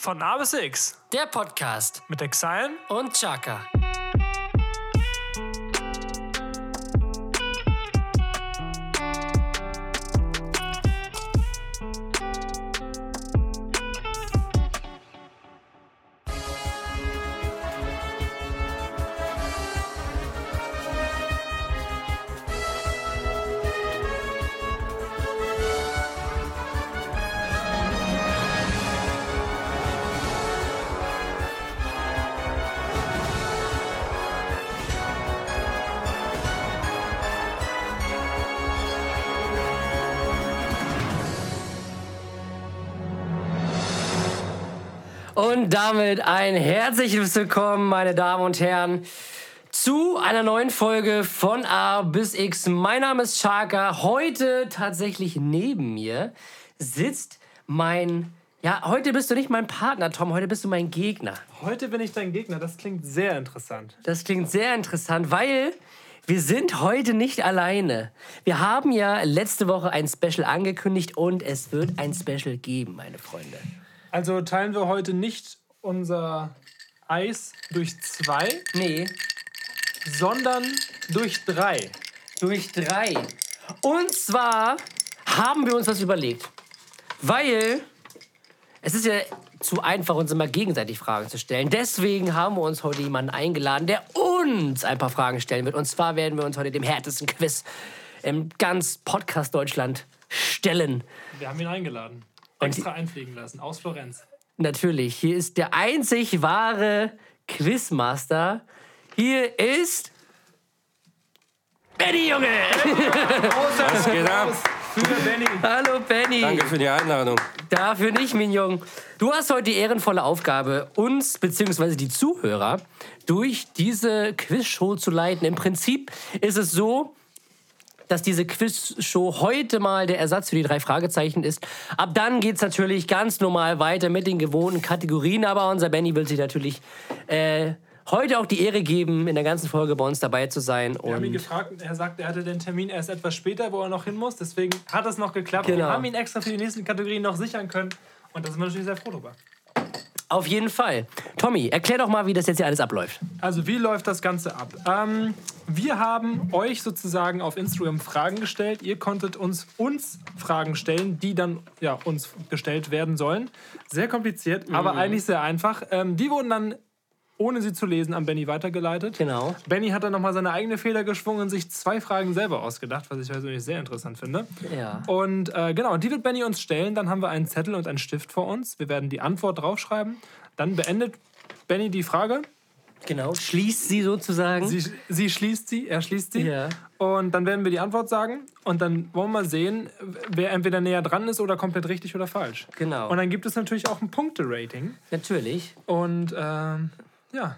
Von A bis X Der Podcast. Mit Exile. Und Chaka. Und damit ein herzliches Willkommen, meine Damen und Herren, zu einer neuen Folge von A bis X. Mein Name ist Chaka. Heute tatsächlich neben mir sitzt mein. Ja, heute bist du nicht mein Partner, Tom, heute bist du mein Gegner. Heute bin ich dein Gegner. Das klingt sehr interessant. Das klingt sehr interessant, weil wir sind heute nicht alleine. Wir haben ja letzte Woche ein Special angekündigt und es wird ein Special geben, meine Freunde. Also teilen wir heute nicht unser Eis durch zwei, Nee, sondern durch drei. durch drei. Und zwar haben wir uns was überlegt. Weil es ist ja zu einfach, uns immer gegenseitig Fragen zu stellen. Deswegen haben wir uns heute jemanden eingeladen, der uns ein paar Fragen stellen wird. Und zwar werden wir uns heute dem härtesten Quiz im ganz Podcast Deutschland stellen. Wir haben ihn eingeladen. Extra einfliegen lassen aus Florenz. Natürlich, hier ist der einzig wahre Quizmaster. Hier ist Benny, Junge! Was geht ab? Für Benny. Hallo, Benny! Danke für die Einladung. Dafür nicht, Mignon. Du hast heute die ehrenvolle Aufgabe, uns bzw. die Zuhörer durch diese Quizshow zu leiten. Im Prinzip ist es so, dass diese Quizshow heute mal der Ersatz für die drei Fragezeichen ist. Ab dann geht es natürlich ganz normal weiter mit den gewohnten Kategorien, aber unser Benny will sich natürlich äh, heute auch die Ehre geben, in der ganzen Folge bei uns dabei zu sein. Wir haben ihn Und gefragt, er sagt, er hatte den Termin erst etwas später, wo er noch hin muss. Deswegen hat es noch geklappt. Genau. Wir haben ihn extra für die nächsten Kategorien noch sichern können. Und da sind wir natürlich sehr froh drüber. Auf jeden Fall. Tommy, erklär doch mal, wie das jetzt hier alles abläuft. Also wie läuft das Ganze ab? Ähm, wir haben euch sozusagen auf Instagram Fragen gestellt. Ihr konntet uns uns Fragen stellen, die dann ja, uns gestellt werden sollen. Sehr kompliziert, aber eigentlich sehr einfach. Ähm, die wurden dann, ohne sie zu lesen, an Benny weitergeleitet. Genau. Benny hat dann nochmal seine eigene Fehler geschwungen und sich zwei Fragen selber ausgedacht, was ich persönlich sehr interessant finde. Ja. Und äh, genau, die wird Benny uns stellen. Dann haben wir einen Zettel und einen Stift vor uns. Wir werden die Antwort draufschreiben. Dann beendet Benny die Frage. Genau, schließt sie sozusagen. Sie, sie schließt sie, er schließt sie. Ja. Und dann werden wir die Antwort sagen. Und dann wollen wir sehen, wer entweder näher dran ist oder komplett richtig oder falsch. Genau. Und dann gibt es natürlich auch ein Punkte-Rating. Natürlich. Und ähm, ja,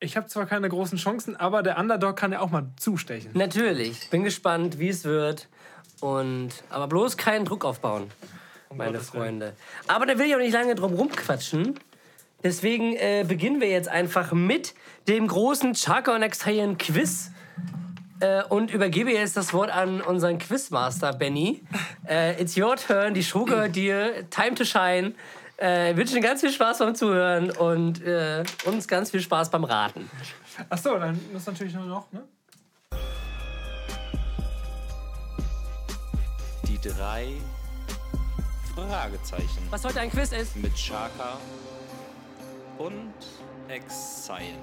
ich habe zwar keine großen Chancen, aber der Underdog kann ja auch mal zustechen. Natürlich. Bin gespannt, wie es wird. Und aber bloß keinen Druck aufbauen, meine Gottes Willen. Freunde. Aber da will ich auch nicht lange drum rumquatschen. Deswegen äh, beginnen wir jetzt einfach mit dem großen Chaka und Extalian Quiz. Äh, und übergebe jetzt das Wort an unseren Quizmaster Benny. Äh, it's your turn, die Show gehört dir. Time to shine. Äh, wünschen ganz viel Spaß beim Zuhören und äh, uns ganz viel Spaß beim Raten. Achso, dann ist natürlich nur noch, ne? Die drei Fragezeichen Was heute ein Quiz ist? mit Chaka und Exile.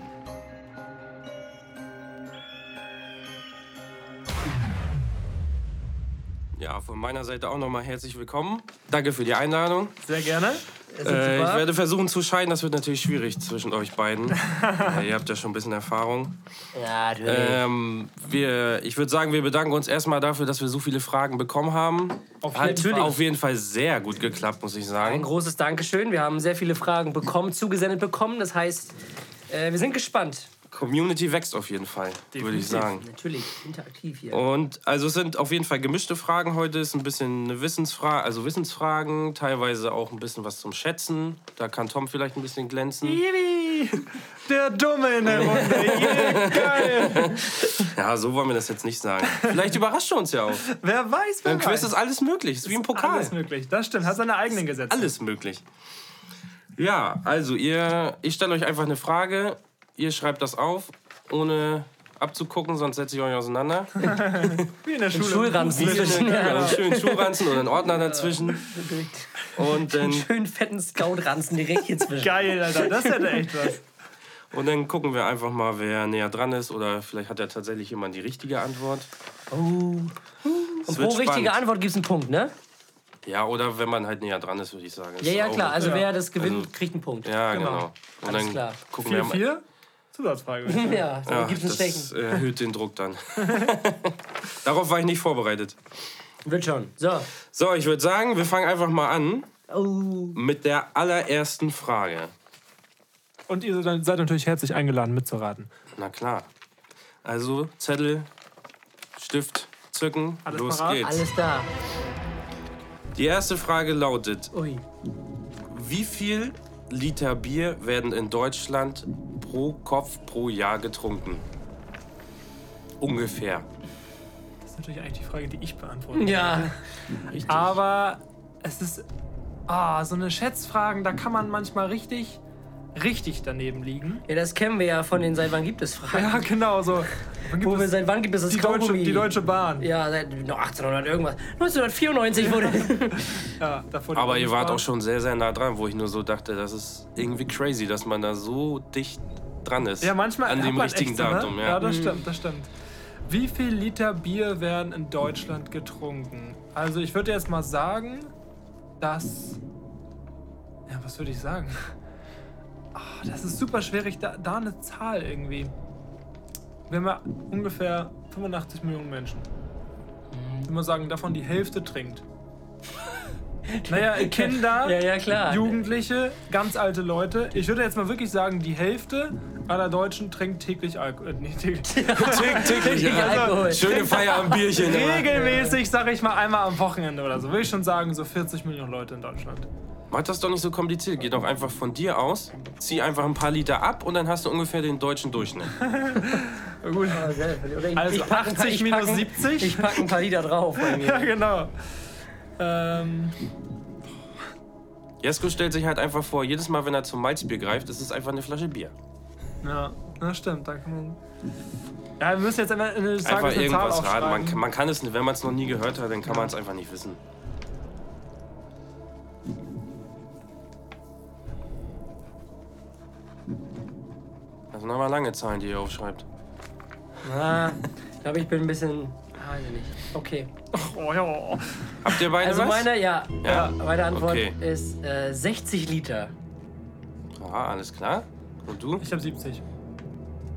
Ja, von meiner Seite auch nochmal herzlich willkommen. Danke für die Einladung. Sehr gerne. Äh, ich werde versuchen zu scheiden, das wird natürlich schwierig zwischen euch beiden. ja, ihr habt ja schon ein bisschen Erfahrung. Ja, natürlich. Ähm, wir, ich würde sagen, wir bedanken uns erstmal dafür, dass wir so viele Fragen bekommen haben. Auf Hat jeden Fall. auf jeden Fall sehr gut geklappt, muss ich Ein sagen. großes Dankeschön. Wir haben sehr viele Fragen bekommen, zugesendet bekommen. Das heißt, äh, wir sind gespannt. Community wächst auf jeden Fall, würde ich sagen. Natürlich, interaktiv hier. Und also es sind auf jeden Fall gemischte Fragen heute. Es ist ein bisschen eine Wissensfrage, also Wissensfragen, teilweise auch ein bisschen was zum Schätzen. Da kann Tom vielleicht ein bisschen glänzen. Yippie! Der Dumme in der Runde. Yeah, geil. Ja, so wollen wir das jetzt nicht sagen. Vielleicht überrascht er uns ja auch. Wer weiß, wer Beim Quiz weiß. ist alles möglich. Es ist wie ein Pokal. Alles möglich. Das stimmt. Hat seine eigenen Gesetze. Alles möglich. Ja, also ihr, ich stelle euch einfach eine Frage. Ihr schreibt das auf, ohne abzugucken, sonst setze ich euch auseinander. Wie in der Schule. Schulranzen Ja. einen schönen Schuhranzen oder einen Ordner dazwischen. Und dann, Einen schönen fetten Scout-Ranzen direkt hier zwischen. Geil, Alter. Das hätte echt was. und dann gucken wir einfach mal, wer näher dran ist. Oder vielleicht hat ja tatsächlich jemand die richtige Antwort. Oh. Und pro richtige spannend. Antwort gibt es einen Punkt, ne? Ja, oder wenn man halt näher dran ist, würde ich sagen. Ja, ja, klar. Also Ja. wer das gewinnt, Also- kriegt einen Punkt. Ja, Genau. genau. Und Alles dann klar. gucken wir mal. 4-4? Zusatzfrage. Ja, dann Ja, gibt es ein das Stechen. erhöht den Druck dann. Darauf war ich nicht vorbereitet. Wird schon. So. So, ich würde sagen, wir fangen einfach mal an Oh. mit der allerersten Frage. Und ihr seid seid natürlich herzlich eingeladen, mitzuraten. Na klar. Also Zettel, Stift zücken, Alles los parat? geht's. Alles da. Die erste Frage lautet: Ui. Wie viel Liter Bier werden in Deutschland pro Kopf pro Jahr getrunken? Ungefähr. Das ist natürlich eigentlich die Frage, die ich beantworte. Ja. Aber es ist. Ah, so eine Schätzfragen, da kann man manchmal richtig, richtig daneben liegen. Ja, das kennen wir ja von den Seit wann gibt es Fragen. Ja, genau, so. Wann gibt Wo wir es seit wann gibt es das die, deutsche, Kaugummi? die Deutsche Bahn. Ja, seit noch 1800 irgendwas. 1994 wurde. Ja, davor die Aber ihr wart Bundesbahn. auch schon sehr, sehr nah dran, wo ich nur so dachte, das ist irgendwie crazy, dass man da so dicht dran ist. Ja, manchmal An dem man richtigen echt so, ne? Datum, Ja, ja. das stimmt, das stimmt. Wie viel Liter Bier werden in Deutschland getrunken? Also ich würde jetzt mal sagen, dass... Ja, was würde ich sagen? Ah, das ist super schwierig, da, da eine Zahl irgendwie. Wir haben ja ungefähr 85 Millionen Menschen. Ich würde mal sagen, davon die Hälfte trinkt. Naja, Kinder, ja, ja, klar. Jugendliche, ganz alte Leute. Ich würde jetzt mal wirklich sagen, die Hälfte aller Deutschen trinkt täglich Alkohol. Äh, nee, täglich. Tick, tick, Ja, Alkohol. Schöne Feierabendbierchen. immer. Regelmäßig, sag ich mal, einmal am Wochenende oder so. Würde ich schon sagen, so 40 Millionen Leute in Deutschland. Mach das doch nicht so kompliziert. Geh doch einfach von dir aus, zieh einfach ein paar Liter ab und dann hast du ungefähr den deutschen Durchschnitt. Gut. Also ich pack ein paar- 80 ich minus pack ein- 70? Ich packe ein paar Liter drauf bei Ja, mir. genau. Ähm, Jesko stellt sich halt einfach vor, jedes Mal, wenn er zum Malzbier greift, ist es einfach eine Flasche Bier. ja, das stimmt. Da kann man. Ja, wir müssen jetzt eine, Einfach eine Zahl irgendwas raten. Man, kann- man kann es, nicht- wenn man es noch nie gehört hat, dann kann man es einfach nicht wissen. Das sind aber lange Zahlen, die ihr aufschreibt. Ah, ich glaube, ich bin ein bisschen. Ah, weiß ich nicht. Okay. Oh, ja. Habt ihr beide Also was? meine, ja, Ja. meine Antwort Okay. ist äh, 60 Liter. Aha, alles klar. Und du? Ich habe 70.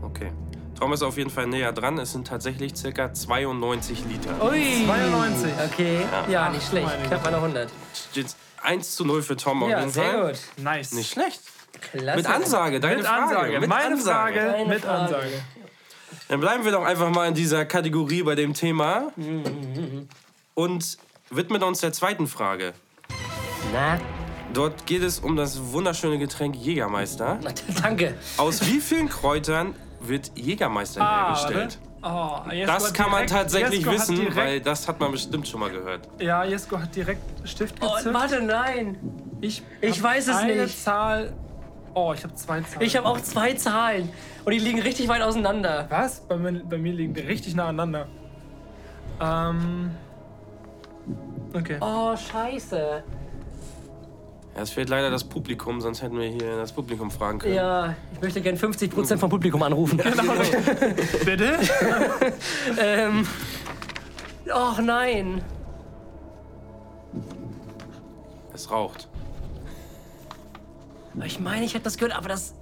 Okay. Tom ist auf jeden Fall näher dran. Es sind tatsächlich circa 92 Liter. Ui. 92. Okay, ja, Ach, nicht schlecht. Knapp mal 100. Jetzt 1 zu 0 für Tom auf Ja, jeden sehr Fall. gut. Nice. Nicht schlecht. Klasse. Mit Ansage, deine Mit Frage. Ansage. Mit Meine Ansage. Frage Deine mit Frage. Ansage. Dann bleiben wir doch einfach mal in dieser Kategorie bei dem Thema und widmen uns der zweiten Frage. Na, Dort geht es um das wunderschöne Getränk Jägermeister. danke. Aus wie vielen Kräutern wird Jägermeister Ah, hergestellt? Oh, Jesko Das hat kann man direkt- tatsächlich Jesko hat wissen, direkt, weil das hat man bestimmt schon mal gehört. Ja, Jesko hat direkt Stift Oh, gezückt. warte, nein. ich ich hab weiß es eine nicht. Zahl. Oh, ich habe zwei Zahlen. Ich habe auch zwei Zahlen. Und die liegen richtig weit auseinander. Was? Bei mir, bei mir liegen die richtig nah aneinander. Ähm. Okay. Oh, scheiße. Ja, es fehlt leider das Publikum, sonst hätten wir hier das Publikum fragen können. Ja, ich möchte gern 50% vom Publikum anrufen. Bitte? ähm. Och nein. Es raucht. Ich meine, ich hätte das gehört, aber das.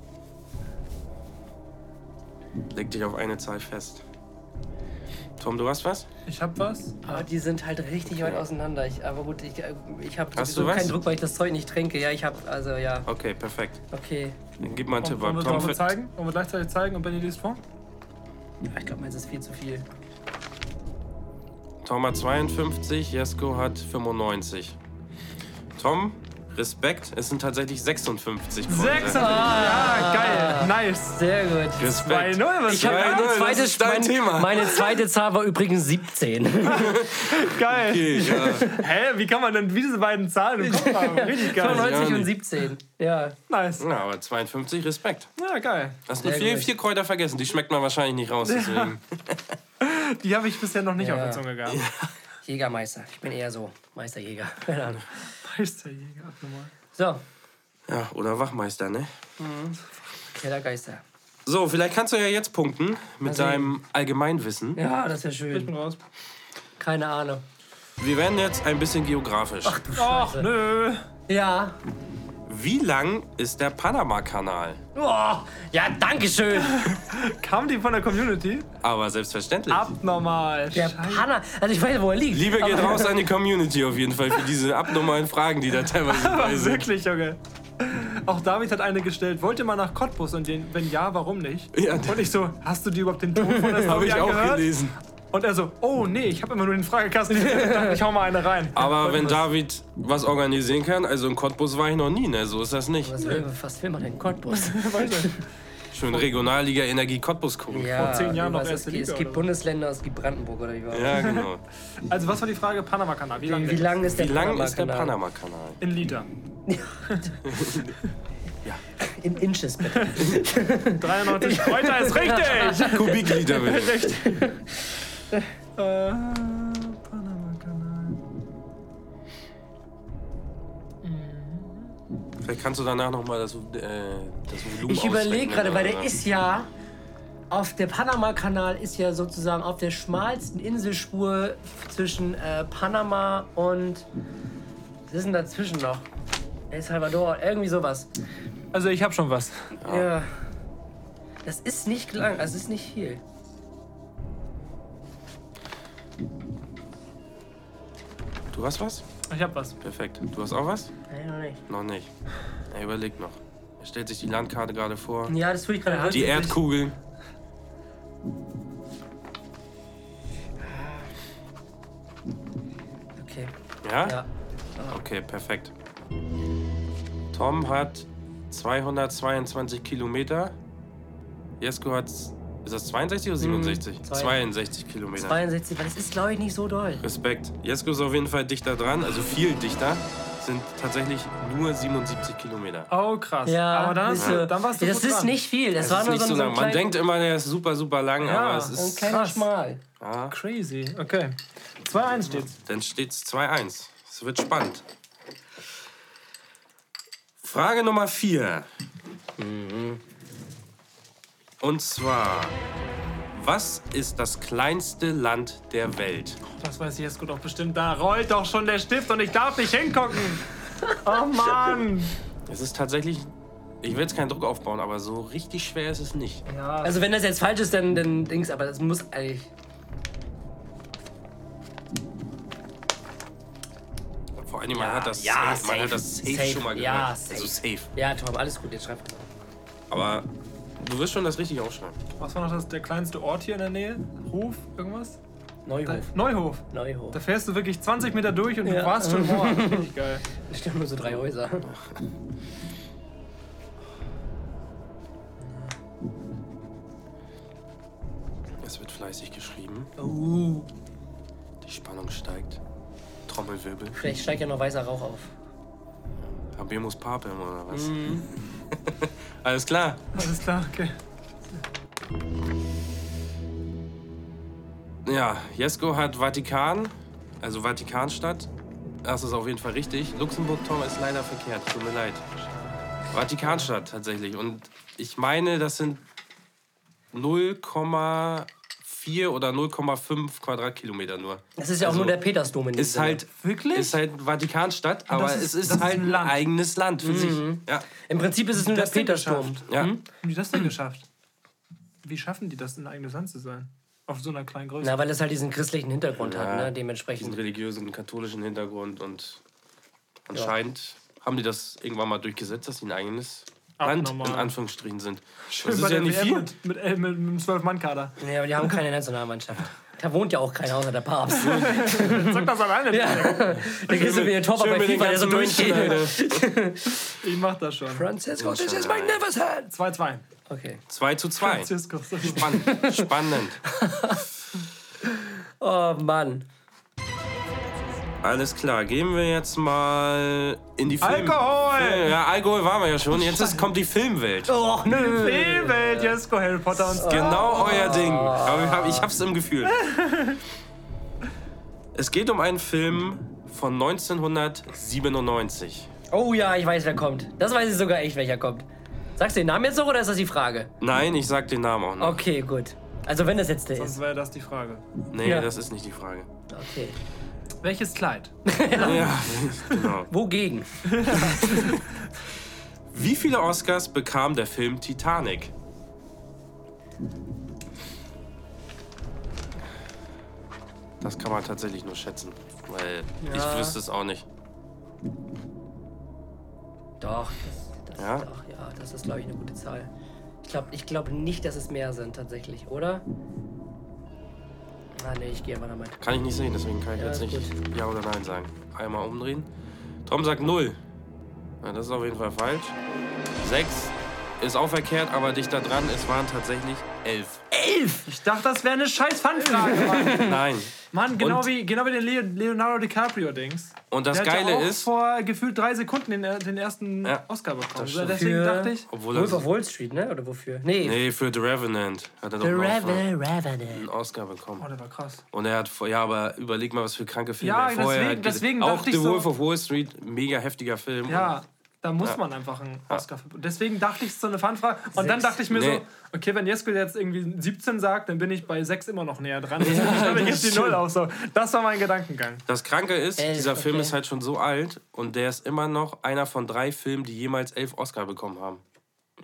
Leg dich auf eine Zahl fest. Tom, du hast was? Ich hab was. Aber die sind halt richtig weit auseinander. Ich, aber gut, ich, ich habe Hast sowieso keinen Druck, weil ich das Zeug nicht trinke. Ja, ich habe, also ja, Okay, perfekt. okay. Dann gib mal einen Tipp Wollen ab. wir Tom, für- zeigen? Wollen wir gleichzeitig zeigen und Benny liest vor? Ja, ich glaube, meins ist viel zu viel. Tom hat 52, Jesko hat 95. Tom, Respekt. Es sind tatsächlich 56 Kräuter. 6 Ja, geil. Nice. Sehr gut. Respekt. 2-0, was Ich habe Ja, meine, null, das zweite, ist dein meine, Thema. meine zweite Zahl war übrigens 17. geil. Okay, ja. Hä, wie kann man denn diese beiden Zahlen im Kopf haben? Richtig geil. 95 und nicht. 17. Ja. Nice. ja, aber 52 Respekt. Ja, geil. Hast nur Sehr vier, gut. Kräuter vergessen. Die schmeckt man wahrscheinlich nicht raus. Deswegen. Die habe ich bisher noch nicht Ja. auf der Zunge gehabt. Jägermeister. Ich bin eher so Meisterjäger. Keine Ahnung. Meisterjäger, abnormal. So, Ja, oder Wachmeister, ne? Kellergeister. So, vielleicht kannst du ja jetzt punkten mit Also- deinem Allgemeinwissen. Ja, das wäre Ich schön. bin raus. Keine Ahnung. Wir werden jetzt ein bisschen geografisch. Ach, nö. Ja. Wie lang ist der Panama-Kanal? Oh, ja, danke schön. Kam die von der Community? Aber selbstverständlich. Abnormal. Der. Panna. Also ich weiß, wo er liegt. Liebe geht Aber- raus an die Community auf jeden Fall für diese abnormalen Fragen, die da teilweise bei Aber sind. wirklich, Junge. Auch David hat eine gestellt. Wollt ihr mal nach Cottbus? Und den, wenn ja, warum nicht? Ja, Und ich so, hast du dir überhaupt den Ton von der Habe ich auch angehört? gelesen. Und er so, oh nee, ich habe immer nur den Fragekasten. Ich dachte, ich hau mal eine rein. Aber wenn David was organisieren kann, also in Cottbus war ich noch nie, ne? So ist das nicht. Was will, was will man denn? Cottbus. Schön Regionalliga Energie Cottbus gucken. Ja, zehn Jahren noch erste es, Liga es gibt. Bundesländer, es gibt Brandenburg oder wie war? Ja, genau. Also was war die Frage? Panama-Kanal. Wie lang? Wie Wie der lang ist der Panama-Kanal? Panama-Kanal? In Liter. In Inches bitte. 93 Kräuter ist richtig. Kubikliter bitte. Richtig. Äh, Panama-Kanal. Vielleicht kannst du danach nochmal das, äh, das Volumen Ich überlege gerade, weil der ist ja. Auf der Panama-Kanal ist ja sozusagen auf der schmalsten Inselspur zwischen äh, Panama und. Was ist denn dazwischen noch? El Salvador, irgendwie sowas. Also ich habe schon was. Ja. Das ist nicht lang, also es ist nicht viel. Du hast was? Ich habe was. Perfekt. Du hast auch was? Nein, noch nicht. Noch nicht. Er überlegt noch. Er stellt sich die Landkarte gerade vor. Ja, das tue ich gerade. Die Erdkugeln. Okay. Ja? Ja. Okay, perfekt. Tom hat 222 Kilometer. Jesko hat. Ist das 62 oder 67? zwei- 62 Kilometer. 62, weil es ist, glaube ich, nicht so doll. Respekt. Jesko ist auf jeden Fall dichter dran, also viel dichter. Sind tatsächlich nur 77 Kilometer. Oh krass. Ja, aber dann, du, du. dann warst du Das gut ist dran. nicht viel. Das Das war ist nur nicht so so ein, lang. Man ein denkt immer, der ist super, super lang, Ja, aber es ein ist. kleiner krass. Schmal. Ja, Crazy. Okay. 2-1 steht's. dann steht's 2-1. Es wird spannend. Frage Nummer 4. Und zwar: Was ist das kleinste Land der Welt? Das weiß ich jetzt gut auch bestimmt. Da rollt doch schon der Stift und ich darf nicht hingucken. Oh Mann. Es ist tatsächlich. Ich will jetzt keinen Druck aufbauen, aber so richtig schwer ist es nicht. Ja. Also wenn das jetzt falsch ist, dann, dann Dings, aber das muss eigentlich. Vor allem, man hat das, ja, safe, man safe, hat das safe, safe, schon mal gehört. ja, Also safe. safe. Ja, Tom, alles gut, jetzt schreib auf. Aber du wirst schon das richtig aufschreiben. Was war noch das, der kleinste Ort hier in der Nähe? Hof? Irgendwas? Neuhof. Neuhof. Neuhof. Da fährst du wirklich 20 Meter durch und Ja. du warst schon vor. Richtig geil. Da stehen nur so drei Häuser. Es wird fleißig geschrieben. Uh. Die Spannung steigt. Trommelwirbel. Vielleicht steigt ja noch weißer Rauch auf. Habemus Papem oder was? Mhm. Alles klar. Alles klar, okay. Ja, Jesko hat Vatikan, also Vatikanstadt. Das ist auf jeden Fall richtig. Luxemburg, Tom, ist leider verkehrt. Tut mir leid. Vatikanstadt tatsächlich. Und ich meine, das sind 0,4 oder 0,5 Quadratkilometer nur. Das ist ja auch Also, nur der Petersdom in dem Ist Sinne. halt, Wirklich? ist halt Vatikanstadt, aber ist- es ist halt ein Land. eigenes Land für sich. Ja, Im Prinzip ist es nur der Petersdom. ja. Haben die das denn geschafft? Wie schaffen die das, ein eigenes Land zu sein? Auf so einer kleinen Größe? Na, weil es halt diesen christlichen Hintergrund hat, Ja. ne? diesen Dementsprechend. religiösen, katholischen Hintergrund und anscheinend haben die das irgendwann mal durchgesetzt, dass sie ein eigenes Land Abnormal. in Anführungsstrichen sind. Schön das ist ja nicht WM viel. Mit, mit, mit, mit einem 12-Mann-Kader. Ja, aber die haben keine Nationalmannschaft. Da wohnt ja auch keiner außer der Papst. Sag das alleine. ja. Da gehst du wie ein Topper Schön bei FIFA, der so durchgeht. Ich mach das schon. Francisco, this is magnificent. 2-2. Okay. 2 zu 2. Francisco. Spannend. Spannend. Oh Mann. Alles klar, gehen wir jetzt mal in die Film... Alkohol! Film- Ja, Alkohol waren wir ja schon. Jetzt ist, kommt die Filmwelt. Oh, nö. Filmwelt, Jesko, Harry Potter und Genau euer Ding. Aber ich, hab, ich hab's im Gefühl. Es geht um einen Film von 1997. Oh ja, ich weiß, wer kommt. Das weiß ich sogar echt, welcher kommt. Sagst du den Namen jetzt noch oder ist das die Frage? Nein, ich sag den Namen auch noch. Okay, gut. Also wenn das jetzt der Sonst ist. wäre das die Frage. Nee, Ja. das ist nicht die Frage. Okay. Welches Kleid? Ja, genau. Wogegen? Wie viele Oscars bekam der Film Titanic? Das kann man tatsächlich nur schätzen, weil Ja. ich wüsste es auch nicht. Doch, das, das, Ja? Doch, ja, das ist, glaube ich, eine gute Zahl. Ich glaube ich glaub nicht, dass es mehr sind, tatsächlich, oder? Ah, nee, ich gehe einfach damit. Kann ich nicht sehen, deswegen kann ich Ja, jetzt nicht Ja oder Nein sagen. Einmal umdrehen. Tom sagt 0. Ja, das ist auf jeden Fall falsch. 6 ist auch verkehrt, aber dichter dran. Es waren tatsächlich 11. Elf! Ich dachte, das wäre eine scheiß Fanfrage, Mann. Nein. Mann, genau Und- wie, genau wie den Leo- Leonardo DiCaprio-Dings. Und das Der hat ja Geile auch ist, vor gefühlt drei Sekunden den, den ersten Ja, Oscar bekommen. Deswegen Für- dachte ich, obwohl Wolf of Wall Street, ne? Oder wofür? Nee. Nee, für The Revenant hat er doch The noch Revenant. einen Oscar bekommen. oh, der war krass. Und er hat, vor- ja, aber überleg mal, was für kranke Filme Ja, er vorher deswegen- hat. ge- deswegen Auch dachte ich The so- Wolf of Wall Street, mega heftiger Film. Ja, da muss man einfach einen Oscar für. Deswegen dachte ich, es ist so eine Fanfrage. Und dann dachte ich mir Nee. so, okay, wenn Jesko jetzt irgendwie 17 sagt, dann bin ich bei 6 immer noch näher dran. Schreibe ich jetzt die Null auf. So. Das war mein Gedankengang. Das Kranke ist, Elf, dieser Film okay. ist halt schon so alt und der ist immer noch einer von drei Filmen, die jemals elf Oscar bekommen haben.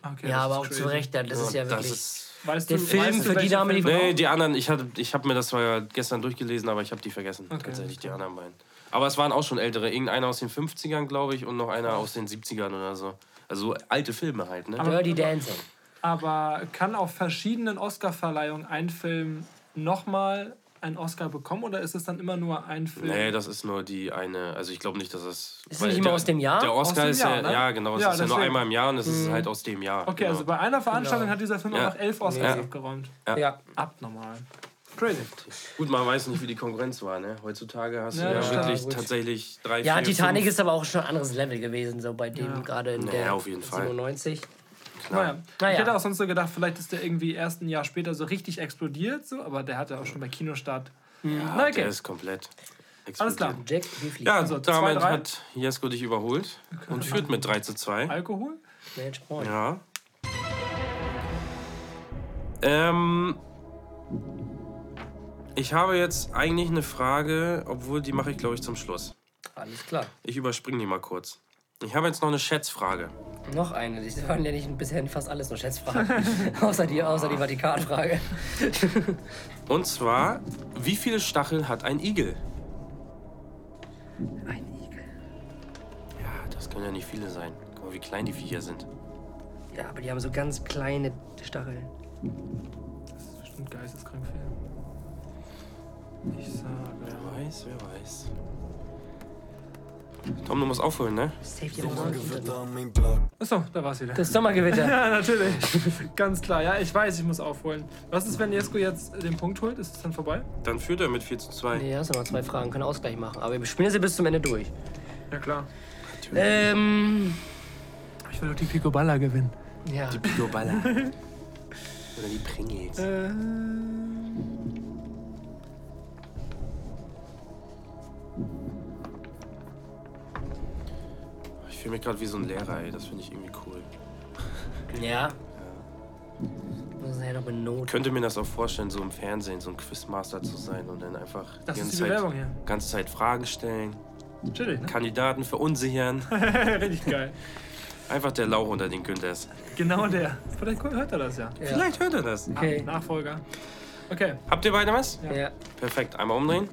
Okay, Ja, das aber ist auch crazy. zu Recht, das ist ja wirklich. ist. Weißt Der du, Film weißt du, für die Dame, die- Nee, die anderen, ich, hatte, ich habe mir das zwar gestern durchgelesen, aber ich habe die vergessen. tatsächlich, die anderen beiden. Aber es waren auch schon ältere. Irgendeiner aus den 50ern, glaube ich, und noch einer aus den 70ern oder so. Also so alte Filme halt, ne? Dirty Dancing. Aber kann auf verschiedenen Oscar-Verleihungen ein Film nochmal einen Oscar bekommen oder ist es dann immer nur ein Film? Nee, das ist nur die eine. Also ich glaube nicht, dass das. Ist es nicht immer der- aus dem Jahr? Der Aus Oscar dem ist Jahr, ja, ne? ja genau, es Ja, ist ja nur deswegen. einmal im Jahr und es ist halt aus dem Jahr. Okay, genau. also bei einer Veranstaltung Genau. hat dieser Film Ja. einfach elf Oscars Ja. abgeräumt. Ja. Abnormal. Crazy. Gut, man weiß nicht, wie die Konkurrenz war, ne? Heutzutage hast Ja, du ja, stimmt. wirklich Gut. tatsächlich drei, Ja, vier, Titanic fünf. ist aber auch schon ein anderes Level gewesen, so bei dem Ja. gerade in Naja, der auf jeden Fall. 97. Naja. Naja. Ich hätte auch sonst so gedacht, vielleicht ist der irgendwie erst ein Jahr später so richtig explodiert, so, aber der hat ja auch schon bei Kinostart. Ja, Na, okay. Der ist komplett. Alles klar. explodiert. Jack. Ja, Also, zwei, damit drei. hat Jesko dich überholt und führt mit 3 zu 2. Alkohol? Point. Ja. Ähm, ich habe jetzt eigentlich eine Frage, obwohl die mache ich, glaube ich, zum Schluss. Alles klar. Ich überspringe die mal kurz. Ich habe jetzt noch eine Schätzfrage. Noch eine. Das waren ja nicht bisher fast alles nur Schätzfragen. außer die, außer die Vatikanfrage. Und zwar, wie viele Stacheln hat ein Igel? Ein Igel. Ja, das können ja nicht viele sein. Guck mal, wie klein die Viecher sind. Ja, aber die haben so ganz kleine Stacheln. Das ist bestimmt geisteskrank viel. Ich sage. Wer weiß, wer weiß. Tom, du musst aufholen, ne? Achso, da war es wieder. Das Sommergewitter. Ja, natürlich. Ganz klar. Ja, ich weiß, ich muss aufholen. Was ist, wenn Jesko jetzt den Punkt holt? Ist es dann vorbei? Dann führt er mit 4 zu 2. Nee, hast du noch zwei Fragen, können Ausgleich machen. Aber wir spielen sie bis zum Ende durch. Ja, klar. Ähm. Ich will doch die Picoballa gewinnen. Ja. Die Picoballa. Oder die Pringles. Äh, Ich fühle mich gerade wie so ein Lehrer, ey. Das finde ich irgendwie cool. Ja. Ja benoten. könnte mir das auch vorstellen, so im Fernsehen so ein Quizmaster zu sein und dann einfach Das die ist ganze, die Zeit, Bewerbung hier. ganze Zeit Fragen stellen, chillig, ne? Kandidaten verunsichern. Richtig geil. Einfach der Lauch unter den Günthers. Genau der. Vielleicht hört er das ja. Ja. Vielleicht hört er das. Okay. Nachfolger. Okay. Habt ihr beide was? Ja. Perfekt. Einmal umdrehen.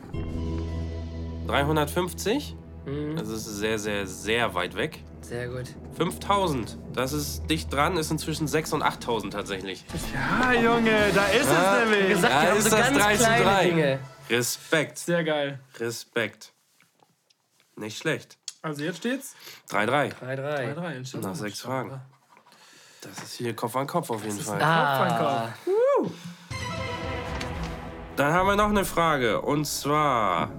350. Mhm. Das ist sehr, sehr, sehr weit weg. Sehr gut. 5000. Das ist dicht dran, ist inzwischen 6 und 8000 tatsächlich. Ja, Junge, da ist Ja. es nämlich. Gesagt, haben ist so das ganz 3 zu kleine 3. Dinge. Respekt. Sehr geil. Respekt. Nicht schlecht. Also jetzt steht's 3-3. 3-3. 3-3. Entsteht Nach sechs Fragen. oder? Das ist hier Kopf an Kopf auf jeden Fall. Ah, Dann haben wir noch eine Frage. Und zwar: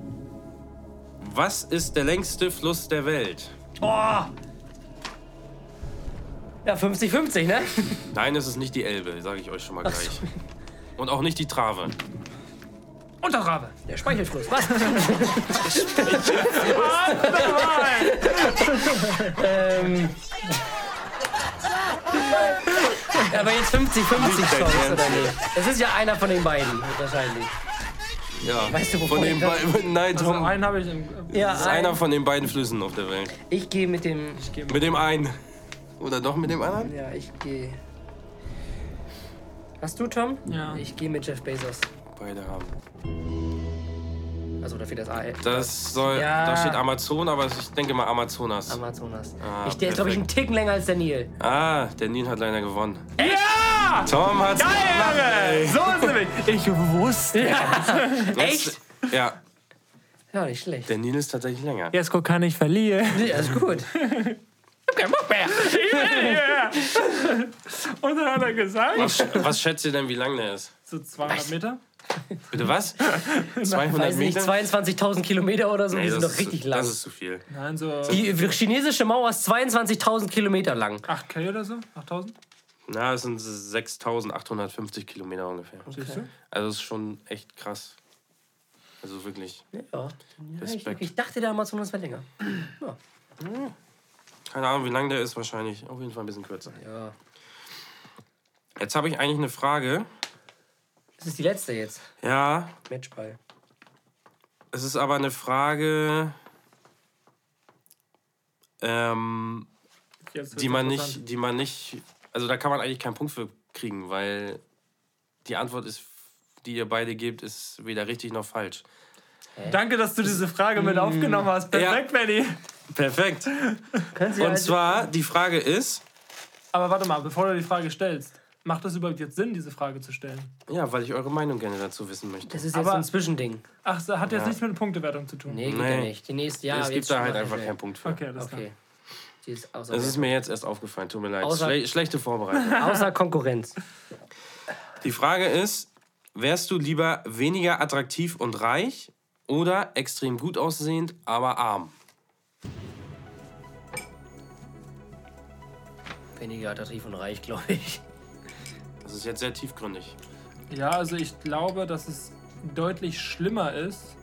Was ist der längste Fluss der Welt? ja, 50-50, ne? Nein, es ist nicht die Elbe, sage ich euch schon mal gleich. Und auch nicht die Trave. Unterrabe. Der Speichelfluss. Was? ähm. Aber jetzt 50-50 Chance, oder nicht? Es ist ja einer von den beiden, wahrscheinlich. Ja, Weißt du, von wovon den ich das- beiden. Nein, Also Tom. einen habe ich im. Ja, das ist einer von den beiden Flüssen auf der Welt. Ich gehe mit dem. Mit dem einen. Oder doch mit dem anderen? Ja, ich gehe. Hast du, Tom? Ja. Ich gehe mit Jeff Bezos. Beide haben. Also dafür das A. Das soll. Ja. Da steht Amazon, aber ich denke mal Amazonas. Amazonas. Ah, ich, der ist, glaube ich, einen. Ticken länger als der Nil. Ah, der Nil hat leider gewonnen. Ja! Tom hat's gemacht, ey. So ist es nämlich. Ich wusste. Echt? Ja, Ja, nicht schlecht. der Nil ist tatsächlich länger. Jesko kann ich verlieren. Ja, ist gut. Kein Bock mehr. Ja. Und dann hat er gesagt, Was, was schätzt ihr denn, wie lang der ist? so 200 Meter. Bitte was? 200 Weiß nicht, Meter? 22.000 Kilometer oder so, die sind das doch richtig ist, lang. Das ist zu viel. Nein, so Die chinesische Mauer ist 22.000 Kilometer lang. 8K oder so? 8000? Na, es sind 6850 Kilometer ungefähr. Siehst du? Also, es ist schon echt krass. Also wirklich. Ja. ja ich, Respekt. ich dachte, der Amazonas wäre länger. Keine Ahnung, wie lang der ist, wahrscheinlich. Auf jeden Fall ein bisschen kürzer. Ja. Jetzt habe ich eigentlich eine Frage. Das ist die letzte jetzt. Ja, Matchball. es ist aber eine Frage, ähm, die man nicht, die man nicht, also da kann man eigentlich keinen Punkt für kriegen, weil die Antwort ist, die ihr beide gebt, ist weder richtig noch falsch. Danke, dass du diese Frage mit aufgenommen hast. Perfekt, Benny. Perfekt. Können Sie Und halt- zwar, die Frage ist, Aber warte mal, bevor du die Frage stellst, macht das überhaupt jetzt Sinn, diese Frage zu stellen? ja, weil ich eure Meinung gerne dazu wissen möchte. Das ist jetzt Aber- so ein Zwischending. Ach, das hat jetzt nichts mit Punktewertung zu tun. Nee, geht Nee. ja nicht. Die nächste, ja. es gibt da halt einfach keinen Punkt für. Okay, das Okay. Die ist Das ist mir jetzt erst aufgefallen, tut mir leid. Außer- Schle schlechte Vorbereitung. außer Konkurrenz. Die Frage ist, wärst du lieber weniger attraktiv und reich oder extrem gut aussehend, aber arm? Weniger attraktiv und reich, glaube ich. Das ist jetzt sehr tiefgründig. Ja, also ich glaube, dass es deutlich schlimmer ist,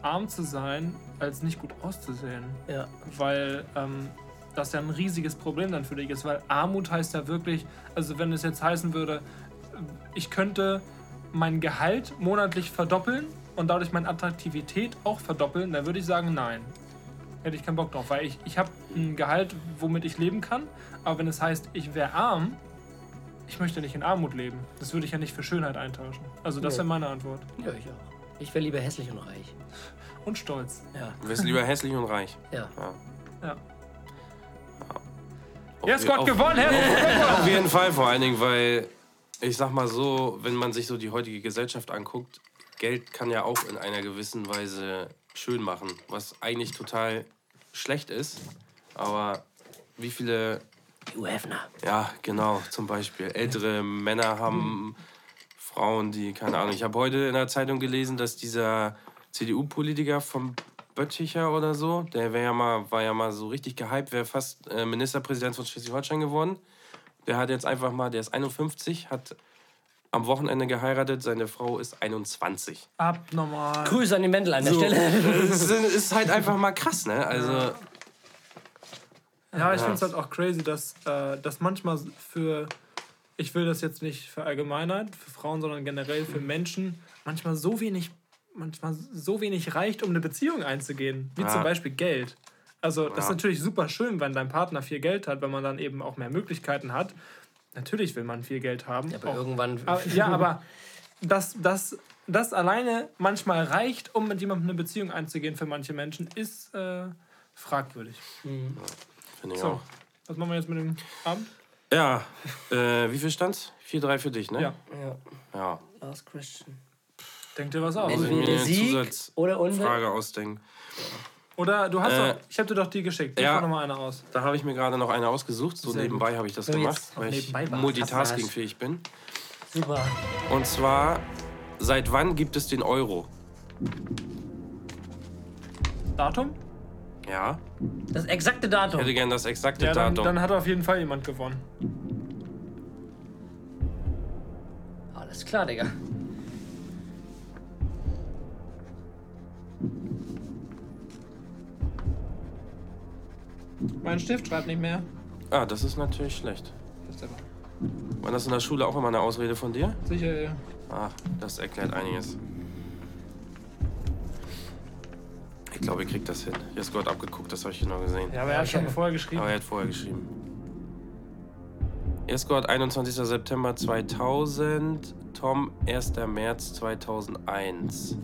arm zu sein, als nicht gut auszusehen. Ja. Weil ähm, das ja ein riesiges Problem dann für dich ist. Weil Armut heißt ja wirklich, also wenn es jetzt heißen würde, ich könnte mein Gehalt monatlich verdoppeln und dadurch meine Attraktivität auch verdoppeln, dann würde ich sagen, nein. Hätte ich keinen Bock drauf, weil ich, ich habe ein Gehalt, womit ich leben kann. Aber wenn es heißt, ich wäre arm, ich möchte nicht in Armut leben. Das würde ich ja nicht für Schönheit eintauschen. Also das Nee. wäre meine Antwort. Ja, ich auch. Ich wäre lieber hässlich und reich. Und stolz. Ja. Du wärst lieber hässlich und reich. Ja. Ja. Auf Jetzt je- Gott gewonnen, Herr! Auf jeden Fall, vor allen Dingen, weil ich sag mal so, wenn man sich so die heutige Gesellschaft anguckt, Geld kann ja auch in einer gewissen Weise schön machen, was eigentlich total schlecht ist. Aber wie viele, Hugh Hefner. ja, genau, zum Beispiel ältere Männer haben Frauen, die, keine Ahnung, ich habe heute in der Zeitung gelesen, dass dieser CDU-Politiker vom Böttcher oder so, der ja mal, war ja mal so richtig gehypt, wäre fast äh, Ministerpräsident von Schleswig-Holstein geworden. Der hat jetzt einfach mal, der ist 51, hat am Wochenende geheiratet, seine Frau ist 21. Abnormal. Grüße an den Mendel an der So, Stelle. es ist- ist halt einfach mal krass, ne? Also, Ja, ich finde es halt auch crazy, dass, äh, dass manchmal für, ich will das jetzt nicht verallgemeinern, für Frauen, sondern generell für Menschen, manchmal so wenig, manchmal so wenig reicht, um eine Beziehung einzugehen. Wie Ja. zum Beispiel Geld. Also, das ist Ja. natürlich super schön, wenn dein Partner viel Geld hat, wenn man dann eben auch mehr Möglichkeiten hat. Natürlich will man viel Geld haben. Aber auch- irgendwann. aber, ja, aber dass das, das alleine manchmal reicht, um mit jemandem eine Beziehung einzugehen für manche Menschen, ist äh, fragwürdig. Finde ich So, auch. was machen wir jetzt mit dem Abend? Ja, äh, wie viel stand's? 4-3 für dich, ne? Ja. Ja. Ja. Last question. Denk dir was aus. Ich mir Entweder eine Sieg Zusatzfrage oder Unfall. ausdenken. Oder du hast Äh, doch, ich habe dir doch die geschickt. Denk ja. noch mal eine aus. Da habe ich mir gerade noch eine ausgesucht. So Sehr nebenbei habe ich das Wenn wir gemacht, weil ich multitaskingfähig bin. Super. Und zwar, seit wann gibt es den Euro? Datum? Ja, Das exakte ich Datum. hätte gerne das exakte Ja, dann, Datum. dann hat auf jeden Fall jemand gewonnen. Alles klar, Digga. Mein Stift schreibt nicht mehr. ah, das ist natürlich schlecht. War das in der Schule auch immer eine Ausrede von dir? Sicher, ja. Ach, das erklärt einiges. Ich glaube, ihr kriegt das hin. Jesko hat abgeguckt, das habe ich genau gesehen. Ja, aber er hat schon vorher geschrieben. Aber er hat vorher geschrieben. Jesko hat 21. September 2000, Tom 1. März 2001.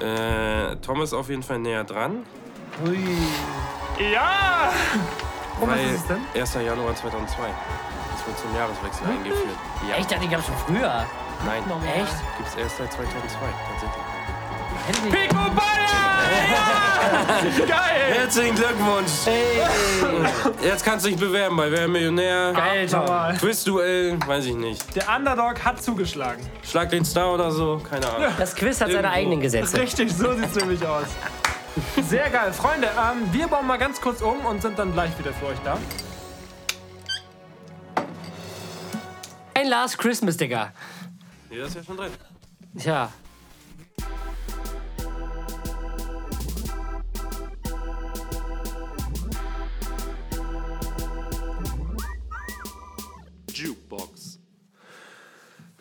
Äh, Tom ist auf jeden Fall näher dran, Ui. Ja! Und was weil ist es denn? 1. Januar 2002. Das wird zum Jahreswechsel eingeführt. Ja. Echt, die gab's schon früher. Nein, Echt? gibt's erst seit 2002, tatsächlich. Pico Bayer! Geil! Herzlichen Glückwunsch! Hey. Jetzt kannst du dich bewerben bei Wer Millionär, Geil. Nochmal. Quizduell, weiß ich nicht. Der Underdog hat zugeschlagen. Schlag den Star oder so, keine Ahnung. Das Quiz hat seine Irgendwo. eigenen Gesetze. Richtig, so sieht's nämlich aus. Sehr geil. Freunde, ähm, wir bauen mal ganz kurz um und sind dann gleich wieder für euch da. Ein Last Christmas, Digga. Nee, das ist ja schon drin. Tja.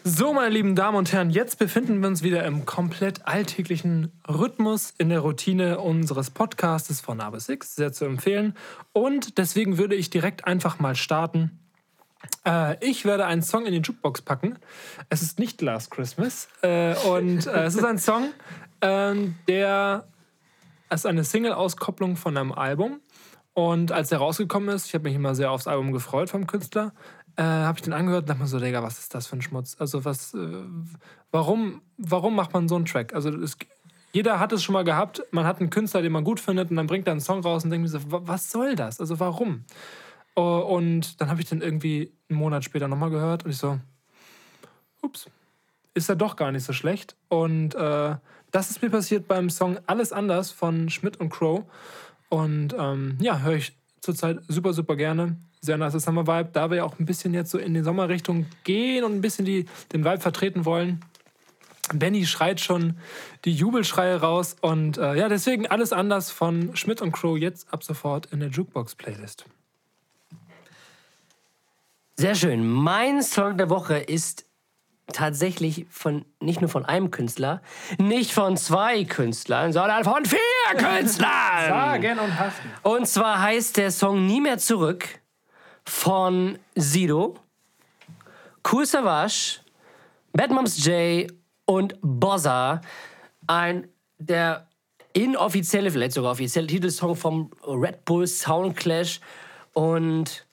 So, meine lieben Damen und Herren, jetzt befinden wir uns wieder im komplett alltäglichen Rhythmus in der Routine unseres Podcastes von A bis X, sehr zu empfehlen. Und deswegen würde ich direkt einfach mal starten. Äh, ich werde einen Song in die Jukebox packen. Es ist nicht Last Christmas. Äh, und äh, es ist ein Song, ähm, der ist eine Single-Auskopplung von einem Album. Und als der rausgekommen ist, ich habe mich immer sehr aufs Album gefreut vom Künstler, äh, habe ich den angehört und dachte mir so, Digga, was ist das für ein Schmutz? Also was, äh, warum, warum macht man so einen Track? Also es, jeder hat es schon mal gehabt, man hat einen Künstler, den man gut findet und dann bringt er einen Song raus und denkt mir so, wa- was soll das? Also warum? Oh, und dann habe ich den irgendwie einen Monat später nochmal gehört und ich so, ups, ist er doch gar nicht so schlecht. Und äh, das ist mir passiert beim Song Alles anders von Schmidt und Crow. Und ähm, ja, höre ich zurzeit super, super gerne. Sehr nice Summer Vibe. Da wir auch ein bisschen jetzt so in die Sommerrichtung gehen und ein bisschen die, den Vibe vertreten wollen. Benny schreit schon die Jubelschreie raus. Und äh, ja, deswegen alles anders von Schmidt und Crow jetzt ab sofort in der Jukebox-Playlist. Sehr schön. Mein Song der Woche ist tatsächlich von nicht nur von einem Künstler, nicht von zwei Künstlern, sondern von vier Künstlern. Sagen und haften. Und zwar heißt der Song Nie mehr zurück von Sido, Cool Savage, Bad Moms J und Bozza. Ein der inoffizielle, vielleicht sogar offizielle Titelsong vom Red Bull Soundclash. Und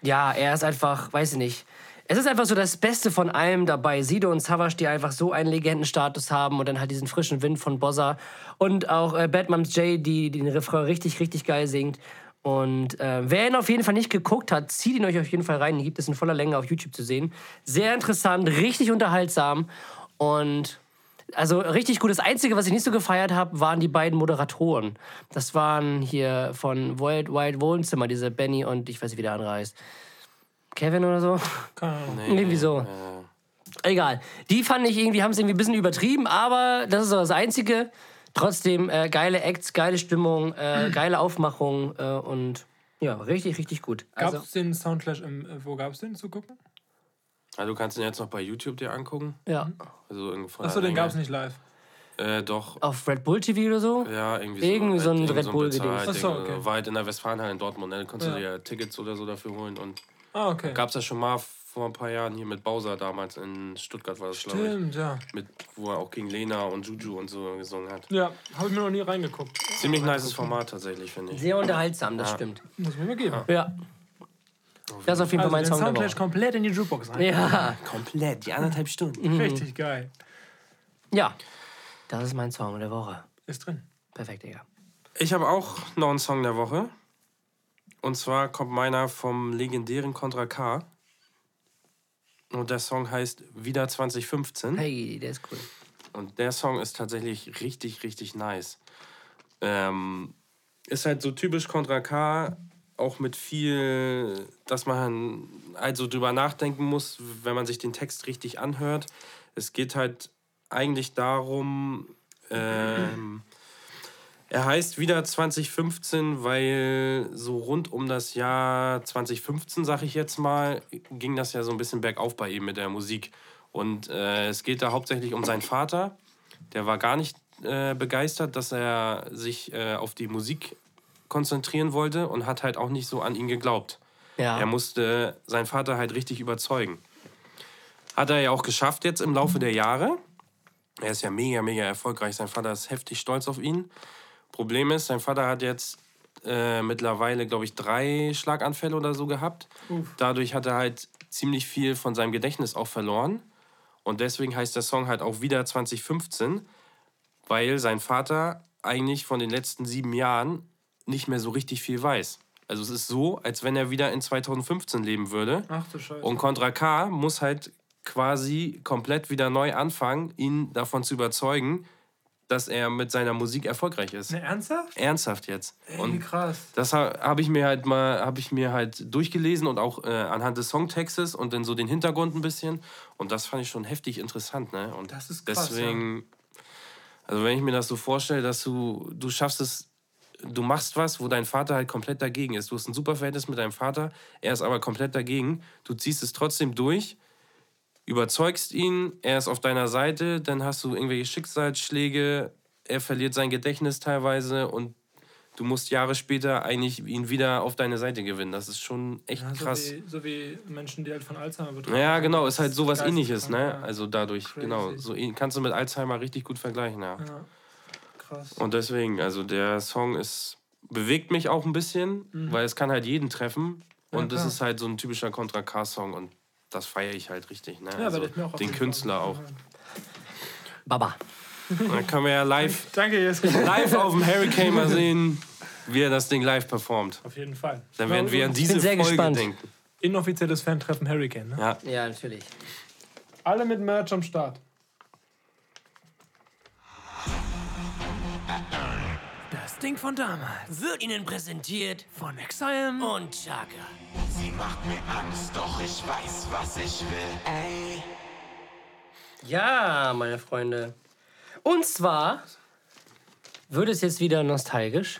ja, er ist einfach, weiß ich nicht. Es ist einfach so das Beste von allem dabei. Sido und Savage, die einfach so einen Legendenstatus haben und dann halt diesen frischen Wind von Bozza. Und auch äh, Bad Moms J, die, die den Refrain richtig, richtig geil singt. Und äh, wer ihn auf jeden Fall nicht geguckt hat, zieht ihn euch auf jeden Fall rein. Den gibt es in voller Länge auf YouTube zu sehen. Sehr interessant, richtig unterhaltsam und also richtig gut. Das Einzige, was ich nicht so gefeiert habe, waren die beiden Moderatoren. Das waren hier von World Wide Wohnzimmer, diese Benny und ich weiß nicht, wie der andere heißt. Kevin oder so? Keine Ahnung. Irgendwie so. Egal. Die fand ich irgendwie, haben es irgendwie ein bisschen übertrieben, aber das ist so das Einzige. Trotzdem äh, geile Acts, geile Stimmung, äh, geile Aufmachung äh, und ja, richtig, richtig gut. Gab Also, es den Soundclash im, äh, wo gab es den zu gucken? Also du kannst ihn jetzt noch bei YouTube dir angucken. ja. Also Achso, der den gab es nicht live. Äh, doch. Auf Red Bull TV oder so? Ja, irgendwie so. Irgendwie so ein Irgend Red Bull-Gedöns. bezahlt Ach so, Ding. okay. War halt in der Westfalenhalle in Dortmund. Ne? Da konntest Ja. du dir Tickets oder so dafür holen. Und Ah, okay. gab es das schon mal vor ein paar Jahren hier mit Bowser damals in Stuttgart war das, glaube ich. Stimmt, ja. Mit, wo er auch gegen Lena und Juju und so gesungen hat. Ja, habe ich mir noch nie reingeguckt. Ziemlich nices Format tatsächlich, finde ich. Sehr unterhaltsam, das stimmt. Muss mir mal geben. Ja. Das ist auf jeden Also Fall mein den Song der Soundclash Woche. komplett in die Jukebox rein. Ja. Komplett, die anderthalb Stunden. Richtig geil. Ja. Das ist mein Song der Woche. Ist drin. Perfekt, Digga. Ich habe auch noch einen Song der Woche. Und zwar kommt meiner vom legendären Contra K. Und der Song heißt Wieder 2015. Hey, der ist cool. Und der Song ist tatsächlich richtig, richtig nice. Ähm, ist halt so typisch Contra K, auch mit viel, dass man also drüber nachdenken muss, wenn man sich den Text richtig anhört. Es geht halt eigentlich darum, ähm, er heißt wieder 2015, weil so rund um das Jahr 2015, sag ich jetzt mal, ging das ja so ein bisschen bergauf bei ihm mit der Musik. Und äh, es geht da hauptsächlich um seinen Vater. Der war gar nicht äh, begeistert, dass er sich äh, auf die Musik konzentrieren wollte und hat halt auch nicht so an ihn geglaubt. Ja. Er musste seinen Vater halt richtig überzeugen. Hat er ja auch geschafft jetzt im Laufe der Jahre. Er ist ja mega, mega erfolgreich. Sein Vater ist heftig stolz auf ihn. Problem ist, sein Vater hat jetzt äh, mittlerweile, glaube ich, drei Schlaganfälle oder so gehabt. Dadurch hat er halt ziemlich viel von seinem Gedächtnis auch verloren. Und deswegen heißt der Song halt auch wieder 2015, weil sein Vater eigentlich von den letzten sieben Jahren nicht mehr so richtig viel weiß. Also es ist so, als wenn er wieder in 2015 leben würde. Ach du Scheiße. Und Contra K muss halt quasi komplett wieder neu anfangen, ihn davon zu überzeugen, dass er mit seiner Musik erfolgreich ist. ne, ernsthaft? Ernsthaft jetzt. Ey, Und krass. das ha- habe ich mir halt mal, habe ich mir halt durchgelesen und auch äh, anhand des Songtextes und dann so den Hintergrund ein bisschen. Und das fand ich schon heftig interessant, ne? Und Das ist krass, deswegen, also wenn ich mir das so vorstelle, dass du, du schaffst es, du machst was, wo dein Vater halt komplett dagegen ist. Du hast ein super Verhältnis mit deinem Vater, er ist aber komplett dagegen. Du ziehst es trotzdem durch, überzeugst ihn, er ist auf deiner Seite, dann hast du irgendwelche Schicksalsschläge, er verliert sein Gedächtnis teilweise und du musst Jahre später eigentlich ihn wieder auf deine Seite gewinnen. Das ist schon echt Ja, so, krass. wie, so wie Menschen, die halt von Alzheimer betroffen Ja, sind. genau, ist halt sowas ähnliches, ne? ja. Also dadurch, Crazy. genau. So kannst du mit Alzheimer richtig gut vergleichen, ja. Ja. Krass. Und deswegen, also der Song ist, bewegt mich auch ein bisschen, weil es kann halt jeden treffen. Und es ist halt so ein typischer Contra K-Song und das feiere ich halt richtig, ne? Ja, also auch den jeden Künstler auch. Baba. Dann können wir ja live, Danke, live auf dem Hurricane mal sehen, wie er das Ding live performt. Auf jeden Fall. Dann werden wir an diese sehr Folge gespannt. denken. Inoffizielles Fan-Treffen Hurricane. Ne? Ja, Ja, natürlich. Alle mit Merch am Start. Ding von damals. Wird Ihnen präsentiert Von Exile. und Chaka. Sie macht mir Angst, doch ich weiß, was ich will. Ey. Ja, meine Freunde. Und zwar wird es jetzt wieder nostalgisch.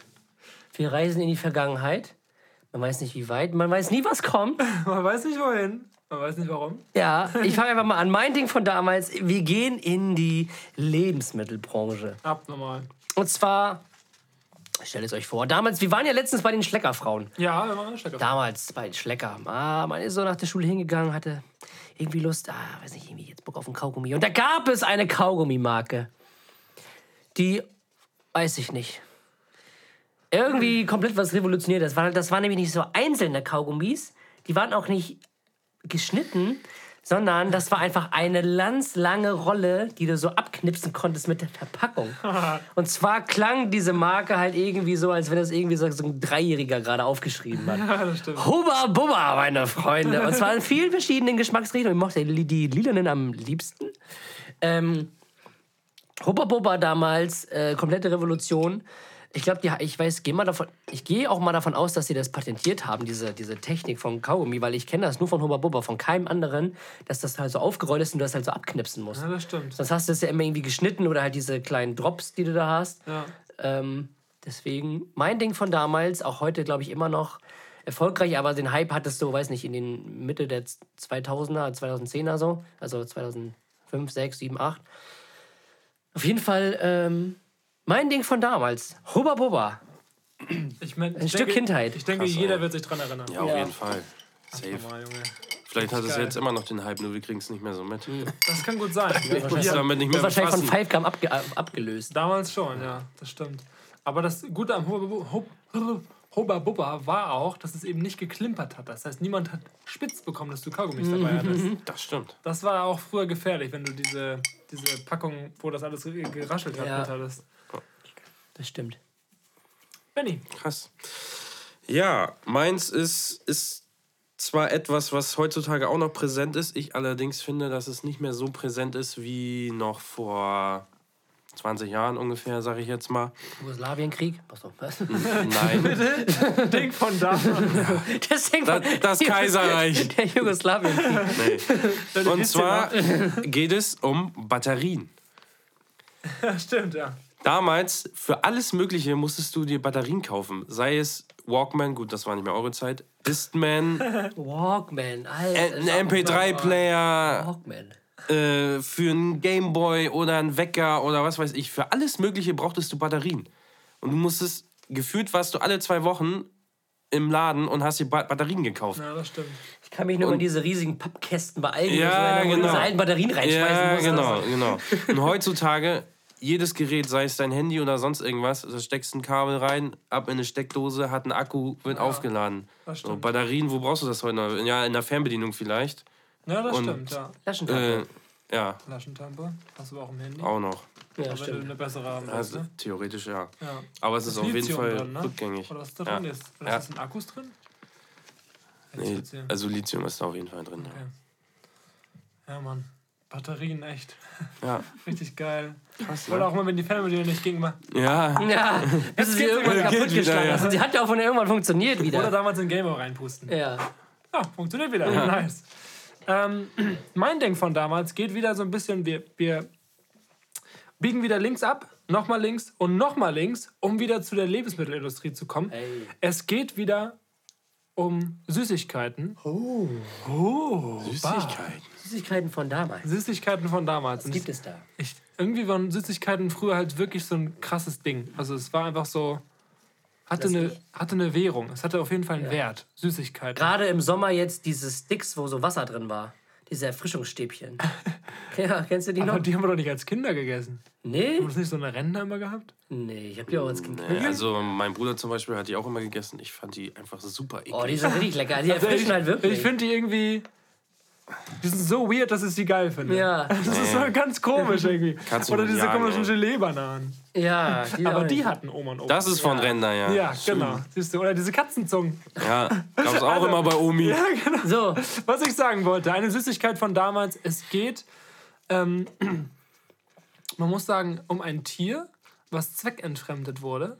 Wir reisen in die Vergangenheit. Man weiß nicht, wie weit. Man weiß nie, was kommt. Man weiß nicht wohin. Man weiß nicht warum. Ja, ich fange einfach mal an. Mein Ding von damals. Wir gehen in die Lebensmittelbranche. Abnormal. Und zwar, stellt es euch vor, damals, wir waren ja letztens bei den Schleckerfrauen. Ja, wir machen Stecker. Damals bei den Schlecker. Ah, man ist so nach der Schule hingegangen, hatte irgendwie Lust, ah, weiß nicht, irgendwie jetzt Bock auf einen Kaugummi. Und da gab es eine Kaugummimarke. Die, weiß ich nicht. Irgendwie komplett was revolutioniert. Das war, das waren nämlich nicht so einzelne Kaugummis. Die waren auch nicht geschnitten, sondern das war einfach eine landslange Rolle, die du so abknipsen konntest mit der Verpackung. Und zwar klang diese Marke halt irgendwie so, als wenn das irgendwie so, ein Dreijähriger gerade aufgeschrieben hat. Ja, das stimmt. Hubba Bubba, meine Freunde. Und zwar in vielen verschiedenen Geschmacksrichtungen. Ich mochte die, die lilanen am liebsten. Ähm, Hubba Bubba damals, äh, komplette Revolution. Ich glaube, ich weiß, gehe mal davon, ich gehe auch mal davon aus, dass sie das patentiert haben, diese, diese Technik von Kaugummi, weil ich kenne das nur von Hubba Bubba, von keinem anderen, dass das halt so aufgerollt ist und du das halt so abknipsen musst. Ja, das stimmt. Sonst hast du es ja immer irgendwie geschnitten oder halt diese kleinen Drops, die du da hast. Ja. Ähm, deswegen, mein Ding von damals, auch heute glaube ich immer noch erfolgreich, aber den Hype hattest du, weiß nicht, in den Mitte der 2000er, 2010er so, also 2005, 6, 7, 8. Auf jeden Fall ähm, mein Ding von damals, Hubba Bubba. Ich mein, Ein ich Stück denke, Kindheit. Ich denke, Krass, jeder wird sich dran erinnern. ja, auf Ja. jeden Fall. Safe. Mal, Junge. Vielleicht hat es geil. jetzt immer noch den Hype, nur wir kriegen es nicht mehr so mit. Das kann gut sein. Uns Ja, damit nicht mehr wahrscheinlich von befassen. Five Gum abge ab- abgelöst. damals schon, ja, das stimmt. Aber das Gute am Hubba Bubba war auch, dass es eben nicht geklimpert hat. Das heißt, niemand hat spitz bekommen, dass du Kaugummis dabei hattest. Das stimmt. Das war auch früher gefährlich, wenn du diese, diese Packung, wo das alles geraschelt hat, Ja. mit hattest. Das stimmt. Benny, Krass. Ja, meins ist, ist zwar etwas, was heutzutage auch noch präsent ist, ich allerdings finde, dass es nicht mehr so präsent ist wie noch vor 20 Jahren ungefähr, sage ich jetzt mal. Jugoslawienkrieg? Achso, was? Nein, Ding von da. Deswegen das, das Kaiserreich. Der Jugoslawienkrieg. Nee. Und zwar geht es um Batterien. Ja, stimmt, ja. Damals, für alles Mögliche musstest du dir Batterien kaufen. Sei es Walkman, gut, das war nicht mehr eure Zeit, Discman, Walkman, Alter. ein MP3-Player, Walkman. äh, für einen Gameboy oder einen Wecker oder was weiß ich. Für alles Mögliche brauchtest du Batterien. Und du musstest, gefühlt warst du alle zwei Wochen im Laden und hast dir ba Batterien gekauft. Ja, das stimmt. Ich kann mich nur an diese riesigen Pappkästen bei Aldi Ja, genau. diese alten Batterien reinschmeißen Ja, musst. genau, genau. Und heutzutage, jedes Gerät, sei es dein Handy oder sonst irgendwas, da steckst ein Kabel rein, ab in eine Steckdose, hat einen Akku, wird aufgeladen. das So. Batterien, wo brauchst du das heute noch? Ja, in der Fernbedienung vielleicht. Ja, das Und- stimmt, ja. Taschentasche. Äh, ja, Flaschentampe hast du auch im Handy. auch noch. ja, wenn du stimmt. eine bessere haben willst, Also, ne? theoretisch ja. Ja. Aber es ist auf jeden Fall drin, ne? rückgängig. Oder was da Ja. drin ist. Oder Ja. ist in Akkus drin? Nee, also Lithium ist da auf jeden Fall drin. Ja, Mann. Batterien, echt. Ja, Richtig geil. krass. Oder auch mal, wenn die Fernbedienung nicht ging. Mal. Ja, Ja, bis sie irgendwann wieder. kaputt Geht wieder, geschlagen ja. sie hat ja auch von irgendwann funktioniert Oder wieder. damals in Gamer reinpusten. Ja. Ja, funktioniert wieder. Nice. Ähm, mein Ding von damals geht wieder so ein bisschen, wir, wir biegen wieder links ab, nochmal links und nochmal links, um wieder zu der Lebensmittelindustrie zu kommen. Ey. Es geht wieder um Süßigkeiten. Oh. Oh. Süßigkeiten. Süßigkeiten von damals. Süßigkeiten von damals. Was Und gibt es da? ich, irgendwie waren Süßigkeiten früher halt wirklich so ein krasses Ding. Also es war einfach so, hatte, Das eine, hatte eine Währung. Es hatte auf jeden Fall einen Wert. Süßigkeiten. Gerade im Sommer jetzt diese Sticks, wo so Wasser drin war. Diese Erfrischungsstäbchen. ja, kennst du die Aber noch? die haben wir doch nicht als Kinder gegessen. Nee? Haben wir das nicht so eine Rentner immer gehabt? Nee, ich hab die auch als Kind. Nee, also mein Bruder zum Beispiel hat die auch immer gegessen. Ich fand die einfach super eklig. Oh, die sind richtig lecker. Die Also erfrischen ich halt wirklich. ich finde die irgendwie. Die sind so weird, dass ich sie geil finde. ja, Das ist so ganz komisch irgendwie. Kannst du Oder diese jagen, komischen. Gelee-Bananen. ja. Die Aber die hatten Oma und Opa. das ist von Rentner, ja. Ja, genau. Siehst du, oder diese Katzenzungen. Ja, gab's auch immer bei Omi. So, Was ich sagen wollte, eine Süßigkeit von damals, es geht, ähm, man muss sagen, um ein Tier, was zweckentfremdet wurde,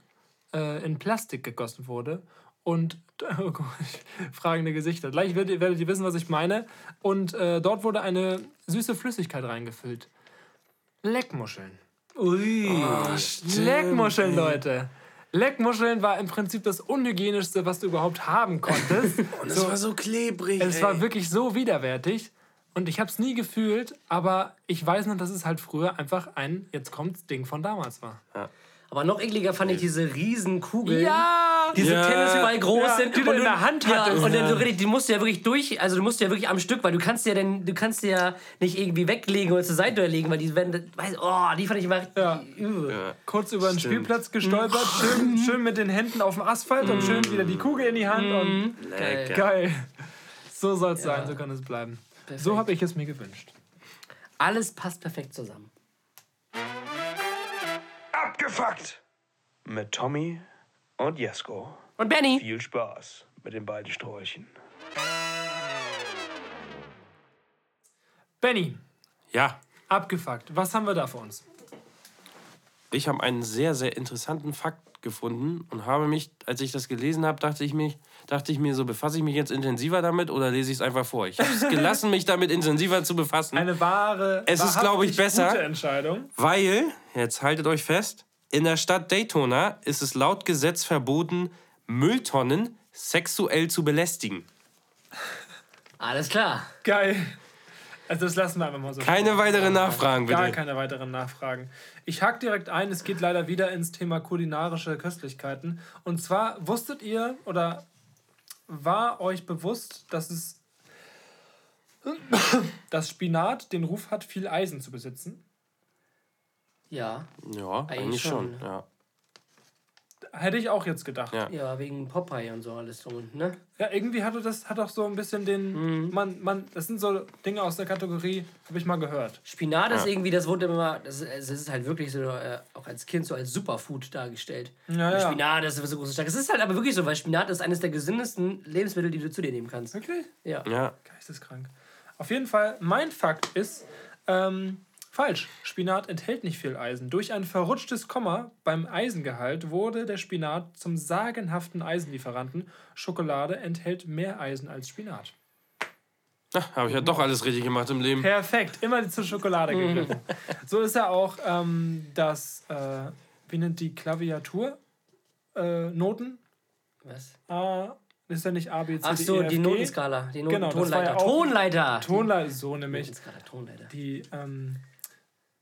äh, in Plastik gegossen wurde und fragende Gesichter. Gleich werdet ihr, werdet ihr wissen, was ich meine. Und äh, dort wurde eine süße Flüssigkeit reingefüllt. Leckmuscheln. ui. Leckmuscheln, Leute. Leckmuscheln war im Prinzip das unhygienischste, was du überhaupt haben konntest. Und es war so klebrig. Es ey. war wirklich so widerwärtig und ich habe es nie gefühlt, aber ich weiß noch, dass es halt früher einfach ein jetzt kommt's Ding von damals war. Aber noch ekliger fand ich diese riesen Kugeln. Ja! Diese Ja. Tennisball groß Ja, sind die du und in der Hand ja, hattest. und dann so richtig, die musst du ja wirklich durch, also du musst ja wirklich am Stück, weil du kannst ja denn, du kannst ja nicht irgendwie weglegen oder zur Seite legen, weil die werden, weiß, oh, die fand ich immer Ja. übel. Ja. Kurz über den Stimmt. Spielplatz gestolpert, schön, schön mit den Händen auf dem Asphalt und schön wieder die Kugel in die Hand und Lecker. geil. So soll es sein, so kann es bleiben. So habe ich es mir gewünscht. Alles passt perfekt zusammen. Abgefuckt! Mit Tommy und Jesko. Und Benny, Viel Spaß mit den beiden Sträuchen. Benny, Ja, abgefuckt. Was haben wir da für uns? ich habe einen sehr, sehr interessanten Fakt gefunden und habe mich, als ich das gelesen habe, dachte ich, mich, dachte ich mir so, befasse ich mich jetzt intensiver damit oder lese ich es einfach vor? Ich habe es gelassen, mich damit intensiver zu befassen, Eine wahre. Es ist, glaub ich, besser. Gute Entscheidung. weil, jetzt haltet euch fest, in der Stadt Daytona ist es laut Gesetz verboten, Mülltonnen sexuell zu belästigen. alles klar. Geil. Also das lassen wir einfach mal so. Keine weiteren Nachfragen, Gar bitte. keine weiteren Nachfragen. Ich hack direkt ein, es geht leider wieder ins Thema kulinarische Köstlichkeiten. Und zwar wusstet ihr oder war euch bewusst, dass es dass Spinat den Ruf hat, viel Eisen zu besitzen. Ja, Ja, eigentlich schon. schon. Ja. Hätte ich auch jetzt gedacht. Ja. ja, wegen Popeye und so alles drum, und, ne? Ja, irgendwie hatte das hat auch so ein bisschen den. Man, man, das sind so Dinge aus der Kategorie, habe ich mal gehört. Spinat ist irgendwie, das wurde immer, das, ist- das ist halt wirklich so, äh, auch als Kind so als Superfood dargestellt. Ja, Und ja. Spinat ist so groß und stark. Es ist halt aber wirklich so, weil Spinat ist eines der gesündesten Lebensmittel, die du zu dir nehmen kannst. Wirklich? Ja. Ja. Geisteskrank. Auf jeden Fall, mein Fakt ist ähm, falsch. Spinat enthält nicht viel Eisen. Durch ein verrutschtes Komma beim Eisengehalt wurde der Spinat zum sagenhaften Eisenlieferanten. Schokolade enthält mehr Eisen als Spinat. Habe ich ja doch alles richtig gemacht im Leben. Perfekt, immer zur Schokolade gegriffen. so ist ja auch ähm, das, äh, wie nennt die Klaviatur? Äh, Noten? Was? A, ist ja nicht A, B, C, Ach D, so, E, F, die. Notenskala. Die Noten Genau, Tonleiter. ja Tonleiter! Tonleiter, so nämlich. Notenskala, Tonleiter. Die, ähm,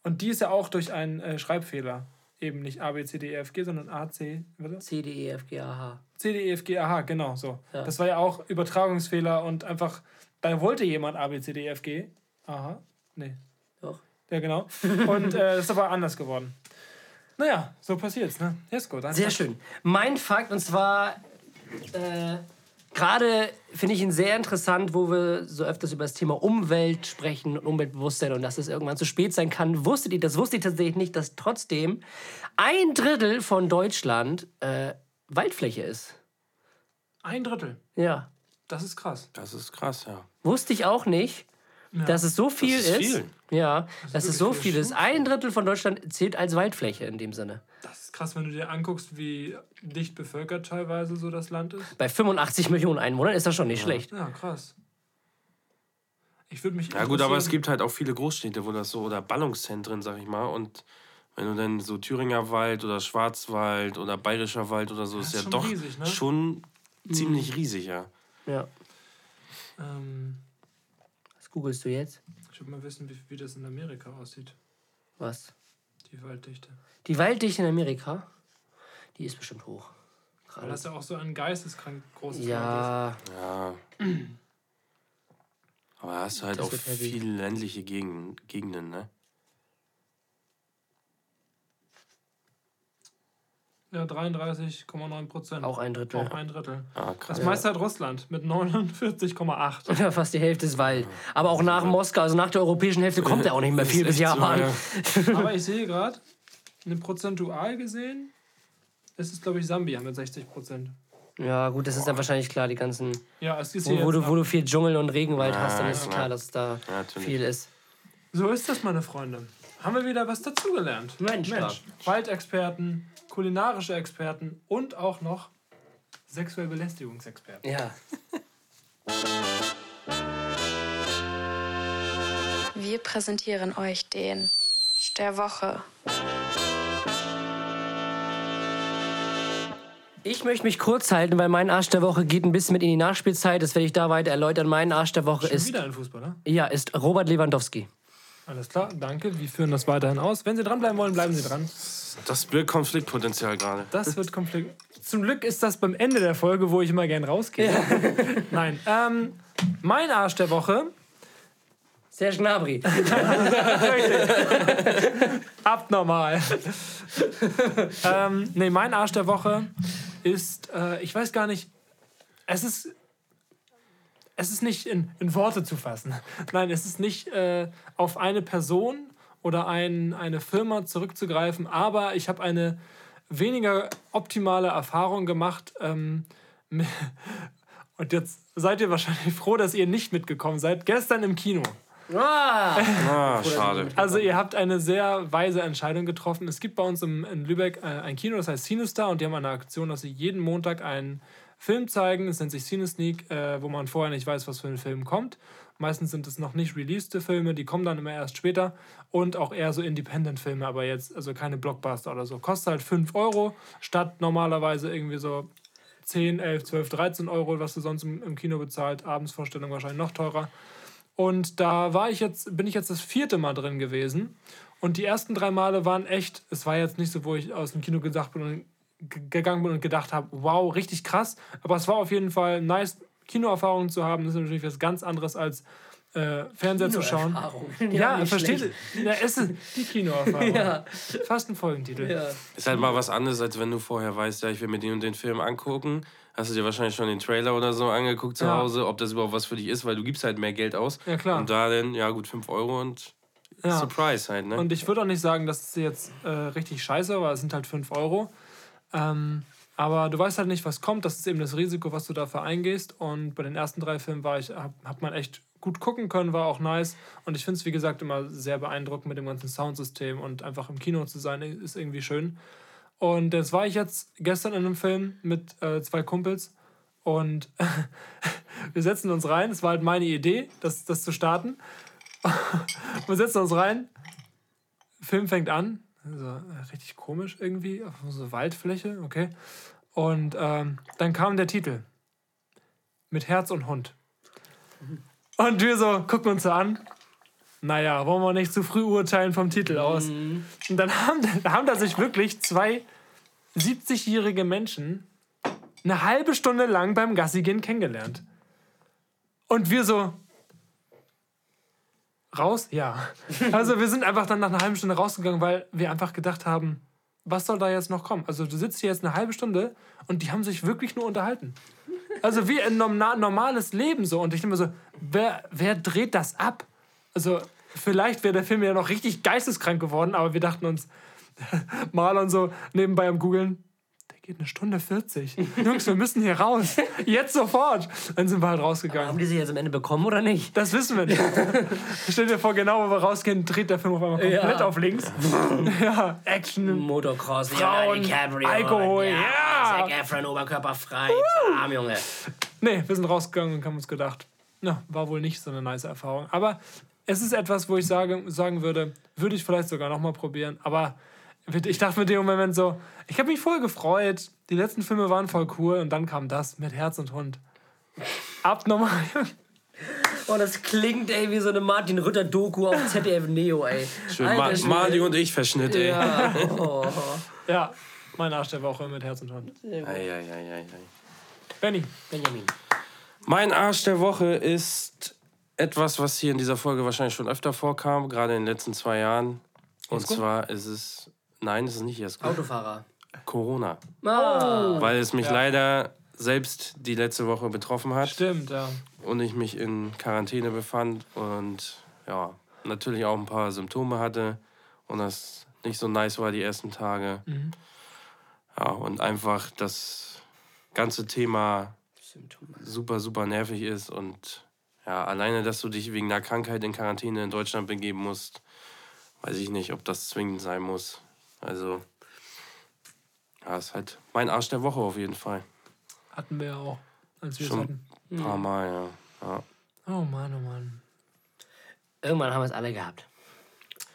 und die ist ja auch durch einen äh, Schreibfehler. Eben nicht A, B, C, D, E, F, G, sondern A, C, warte. C, D, E, F, G, A, H. C, D, E, F, G, A, H, genau so. Ja. Das war ja auch Übertragungsfehler und einfach, da wollte jemand A, B, C, D, E, F, G. Aha, nee. Doch. Ja, genau. Und äh, das ist aber anders geworden. Naja, so passiert's, ne? Jesko, dann. Sehr schön. Mein Fakt, und zwar äh, gerade finde ich ihn sehr interessant, wo wir so öfters über das Thema Umwelt sprechen und Umweltbewusstsein und dass es irgendwann zu spät sein kann. Wusstet ihr, das wusste ich tatsächlich nicht, dass trotzdem ein Drittel von Deutschland äh, Waldfläche ist. Ein Drittel. Ja. Das ist krass. Das ist krass, ja. Wusste ich auch nicht, dass es so viel ist ist. viel. Ja, dass es so viel viel. ist. Ein Drittel von Deutschland zählt als Waldfläche in dem Sinne. Das ist krass, wenn du dir anguckst, wie dicht bevölkert teilweise so das Land ist. Bei 85 Millionen Einwohnern ist das schon nicht schlecht. Ja, krass. Ich würde mich. Ja gut, aber es gibt halt auch viele Großstädte, wo das so, oder Ballungszentren, sag ich mal. Und wenn du dann so Thüringer Wald oder Schwarzwald oder Bayerischer Wald oder so, ist ist ja schon doch riesig, ne? schon ziemlich riesig, ja. Ja. Ähm, googelst du jetzt? ich würde mal wissen, wie, wie das in Amerika aussieht, Was? die Walddichte. Die Walddichte in Amerika, die ist bestimmt hoch. Weil das ja auch so ein geisteskrank großes Land Ja, Ja. Aber da hast du halt Das auch heavy. viele ländliche Gegenden, Gegenden, ne? Ja, 33,9 Prozent. auch ein Drittel. Auch ein Drittel. Ah, krass. Das meiste hat Russland mit 49,8. Ja, fast die Hälfte ist Wald. Aber auch nach Moskau, also nach der europäischen Hälfte, kommt ja auch nicht mehr viel bis echt so, Japan. ja. Aber ich sehe gerade, eine prozentual gesehen, ist es, glaube ich, Sambia mit 60 Prozent. Ja, gut, das ist dann wahrscheinlich klar, die ganzen. Ja, es ist Wo, hier wo, jetzt du, wo du viel Dschungel und Regenwald hast, dann Ja, ist ja. klar, dass da Ja, viel ist. So ist das, meine Freunde. Haben wir wieder was dazugelernt. Mensch, Mensch. Waldexperten, kulinarische Experten und auch noch sexuell Belästigungsexperten. Ja. Wir präsentieren euch den der Woche. Ich möchte mich kurz halten, weil mein Arsch der Woche geht ein bisschen mit in die Nachspielzeit. Das werde ich da weiter erläutern. Mein Arsch der Woche Schon ist, wieder ein Fußballer. ja, ist Robert Lewandowski. Alles klar, danke. Wir führen das weiterhin aus. Wenn Sie dranbleiben wollen, bleiben Sie dran. Das Bild Konfliktpotenzial gerade. Das wird Konflikt. Zum Glück ist das beim Ende der Folge, wo ich immer gern rausgehe. Nein. Ähm, mein Arsch der Woche. Serge Gnabry. Abnormal. ähm, nee, mein Arsch der Woche ist, äh, ich weiß gar nicht, es ist, es ist nicht in, in Worte zu fassen. Nein, es ist nicht äh, auf eine Person oder ein, eine Firma zurückzugreifen, aber ich habe eine weniger optimale Erfahrung gemacht. Ähm, und jetzt seid ihr wahrscheinlich froh, dass ihr nicht mitgekommen seid. Gestern im Kino. Ah, Ah, schade. Also ihr habt eine sehr weise Entscheidung getroffen. Es gibt bei uns im, in Lübeck äh, ein Kino, das heißt Cinestar und die haben eine Aktion, dass sie jeden Montag einen Film zeigen. Es nennt sich Cinesneak, äh, wo man vorher nicht weiß, was für ein Film kommt. Meistens sind es noch nicht released Filme, die kommen dann immer erst später. Und auch eher so Independent-Filme, aber jetzt also keine Blockbuster oder so. Kostet halt 5 Euro statt normalerweise irgendwie so 10, 11, 12, 13 Euro, was du sonst im, im Kino bezahlt. Abendsvorstellung wahrscheinlich noch teurer. Und da war ich jetzt, bin ich jetzt das vierte Mal drin gewesen. Und die ersten drei Male waren echt, es war jetzt nicht so, wo ich aus dem Kino gesagt bin und gegangen bin und gedacht habe, wow, richtig krass. Aber es war auf jeden Fall nice, Kinoerfahrungen zu haben. Das ist natürlich was ganz anderes als äh, Fernseher zu schauen. Ja, nicht versteht? Ja, es ist die Kinoerfahrung. Ja. Fast ein Folgentitel. Ja. Ist halt mal was anderes, als wenn du vorher weißt, ja, ich will mir den und den Film angucken. Hast du dir wahrscheinlich schon den Trailer oder so angeguckt zu Ja. Hause, ob das überhaupt was für dich ist, weil du gibst halt mehr Geld aus. Ja, klar. Und da dann, ja gut, 5 Euro und Ja. Surprise halt, ne? Und ich würde auch nicht sagen, dass es jetzt äh, richtig scheiße war. Es sind halt 5 Euro. Ähm, aber du weißt halt nicht, was kommt. Das ist eben das Risiko, was du dafür eingehst. Und bei den ersten drei Filmen war ich, hab, hat man echt gut gucken können, war auch nice. Und ich finde es, wie gesagt, immer sehr beeindruckend mit dem ganzen Soundsystem und einfach im Kino zu sein, ist irgendwie schön. Und jetzt war ich jetzt gestern in einem Film mit äh, zwei Kumpels und wir setzen uns rein. Es war halt meine Idee, das, das zu starten. wir setzen uns rein. Film fängt an. So, äh, richtig komisch irgendwie. Auf so Waldfläche, okay. Und ähm, dann kam der Titel. Mit Herz und Hund. Und wir so gucken uns so an. Naja, wollen wir nicht zu früh urteilen vom Titel aus. Und dann haben, haben da sich wirklich zwei 70-jährige Menschen eine halbe Stunde lang beim Gassi gehen kennengelernt. Und wir so. Raus? Ja. Also wir sind einfach dann nach einer halben Stunde rausgegangen, weil wir einfach gedacht haben, was soll da jetzt noch kommen? Also du sitzt hier jetzt eine halbe Stunde und die haben sich wirklich nur unterhalten. Also wie ein norma- normales Leben so. Und ich denke mir so, wer, wer dreht das ab? Also vielleicht wäre der Film ja noch richtig geisteskrank geworden, aber wir dachten uns, Marlon so nebenbei am Googeln, geht eine Stunde 40. Jungs, wir müssen hier raus. Jetzt sofort. Dann sind wir halt rausgegangen. Haben die sich jetzt am Ende bekommen oder nicht? Das wissen wir nicht. Stell dir vor, genau wo wir rausgehen, dreht der Film auf einmal komplett Ja. auf links. ja, Action. Motocross, Frauen, Alkohol, ja. Zac Efron, Oberkörper frei, arm, Junge. Nee, wir sind rausgegangen und haben uns gedacht, na, war wohl nicht so eine nice Erfahrung. Aber es ist etwas, wo ich sage, sagen würde, würde ich vielleicht sogar nochmal probieren. Aber ich dachte mit dem Moment so, ich habe mich voll gefreut. Die letzten Filme waren voll cool und dann kam das mit Herz und Hund. Abnormal. Oh, das klingt, ey, wie so eine Martin Rütter-Doku auf ZDF Neo, ey. Schön Alter Ma. Mali und ich Verschnitt, ey. Ja. Oh. ja, mein Arsch der Woche mit Herz und Hund. Ei, ei, ei, ei, ei. Benny, Benjamin. Mein Arsch der Woche ist etwas, was hier in dieser Folge wahrscheinlich schon öfter vorkam, gerade in den letzten zwei Jahren. Und zwar ist es, nein, es ist nicht Jesko, Autofahrer. Corona. Ah. Weil es mich Ja. leider selbst die letzte Woche betroffen hat stimmt, ja. und ich mich in Quarantäne befand und ja, natürlich auch ein paar Symptome hatte und das nicht so nice war die ersten Tage. Ja, und einfach das ganze Thema super, super nervig ist und ja, alleine, dass du dich wegen einer Krankheit in Quarantäne in Deutschland begeben musst, weiß ich nicht, ob das zwingend sein muss. Also, ja, ist halt mein Arsch der Woche auf jeden Fall. Hatten wir ja auch, als wir es Schon hatten. ein paar Mal, ja. ja. Oh Mann, oh Mann. Irgendwann haben wir es alle gehabt.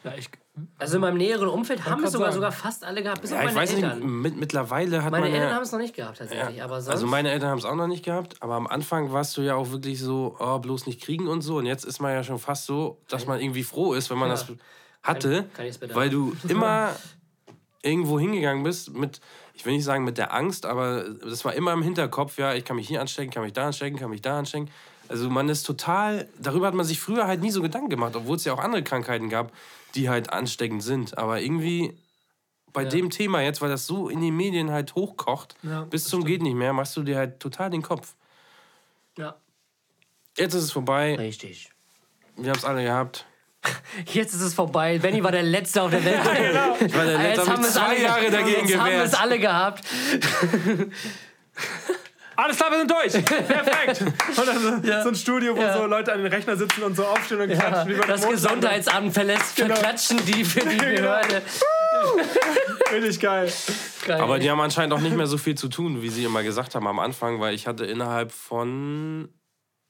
Ja, ich, Also in meinem näheren Umfeld haben es sogar, sagen. sogar fast alle gehabt, bis Ja, auf ich meine weiß Eltern. nicht, mit, mittlerweile hat Meine man Eltern ja, haben es noch nicht gehabt, tatsächlich. Aber sonst, Also meine Eltern haben es auch noch nicht gehabt, aber am Anfang warst du ja auch wirklich so, oh, bloß nicht kriegen und so. Und jetzt ist man ja schon fast so, dass man irgendwie froh ist, wenn man Ja. das hatte, Kann- kann weil du immer irgendwo hingegangen bist mit, ich will nicht sagen mit der Angst, aber das war immer im Hinterkopf, ja, ich kann mich hier anstecken, kann mich da anstecken, kann mich da anstecken. Also man ist total, darüber hat man sich früher halt nie so Gedanken gemacht, obwohl es ja auch andere Krankheiten gab, die halt ansteckend sind. Aber irgendwie bei dem Thema jetzt, weil das so in den Medien halt hochkocht, Ja, bis zum geht nicht mehr, machst du dir halt total den Kopf. ja, Jetzt ist es vorbei, richtig. wir haben es alle gehabt. Jetzt ist es vorbei. Benny war der Letzte auf der Welt. Ich war der Letzte, hab mich es zwei alle Jahre dagegen jetzt haben wir es alle gehabt. Alles klar, wir sind durch. Perfekt. Und dann so, so ein Studio, wo Ja. so Leute an den Rechner sitzen und so aufstehen und klatschen. wie bei Das. Gesundheitsamt verlässt, Genau. verklatschen die für die Genau. Behörde. Richtig geil. Geil. Aber die haben anscheinend auch nicht mehr so viel zu tun, wie sie immer gesagt haben am Anfang, weil ich hatte innerhalb von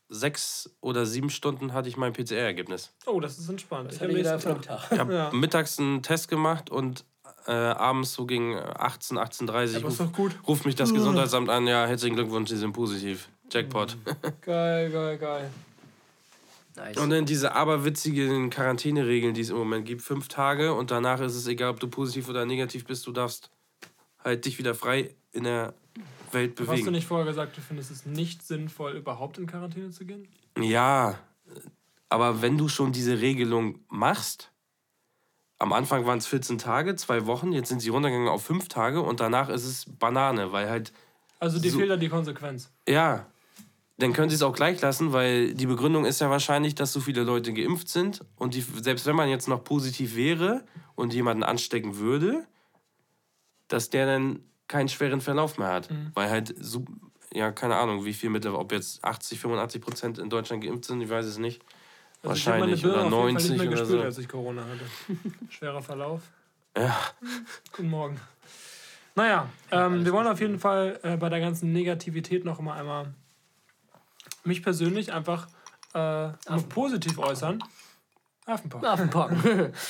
sechs oder sieben Stunden hatte ich mein PCR-Ergebnis. Oh, das ist entspannt. Ich habe. Tage. Ich habe Ja. mittags einen Test gemacht und äh, abends so gegen 18, 18.30 Aber ist Uhr doch gut. ruft mich das Gesundheitsamt an. Ja, herzlichen Glückwunsch, Sie sind positiv. Jackpot. Geil, geil, geil. Nice. Und dann diese aberwitzigen Quarantäneregeln, die es im Moment gibt. Fünf Tage und danach ist es egal, ob du positiv oder negativ bist. Du darfst halt dich wieder frei in der Welt Hast du bewegen. nicht vorher gesagt, du findest es nicht sinnvoll, überhaupt in Quarantäne zu gehen? Ja, Aber wenn du schon diese Regelung machst, am Anfang waren es 14 Tage, zwei Wochen, jetzt sind sie runtergegangen auf fünf Tage und danach ist es Banane, weil halt, Also dir So- fehlt da die Konsequenz. ja, dann können sie es auch gleich lassen, weil die Begründung ist ja wahrscheinlich, dass so viele Leute geimpft sind und die, selbst wenn man jetzt noch positiv wäre und jemanden anstecken würde, dass der dann keinen schweren Verlauf mehr hat. Weil halt so, ja, keine Ahnung, wie viel mittlerweile, ob jetzt 80, 85 Prozent in Deutschland geimpft sind, ich weiß es nicht. Also ich habe meine Wahrscheinlich oder auf jeden Fall 90 nicht mehr oder gespürt, so. als ich Corona hatte. Schwerer Verlauf. Ja. Guten Morgen. Naja, ähm, wir wollen auf jeden Fall äh, bei der ganzen Negativität noch mal einmal mich persönlich einfach äh, noch positiv äußern. Affenpocken. Affenpocken.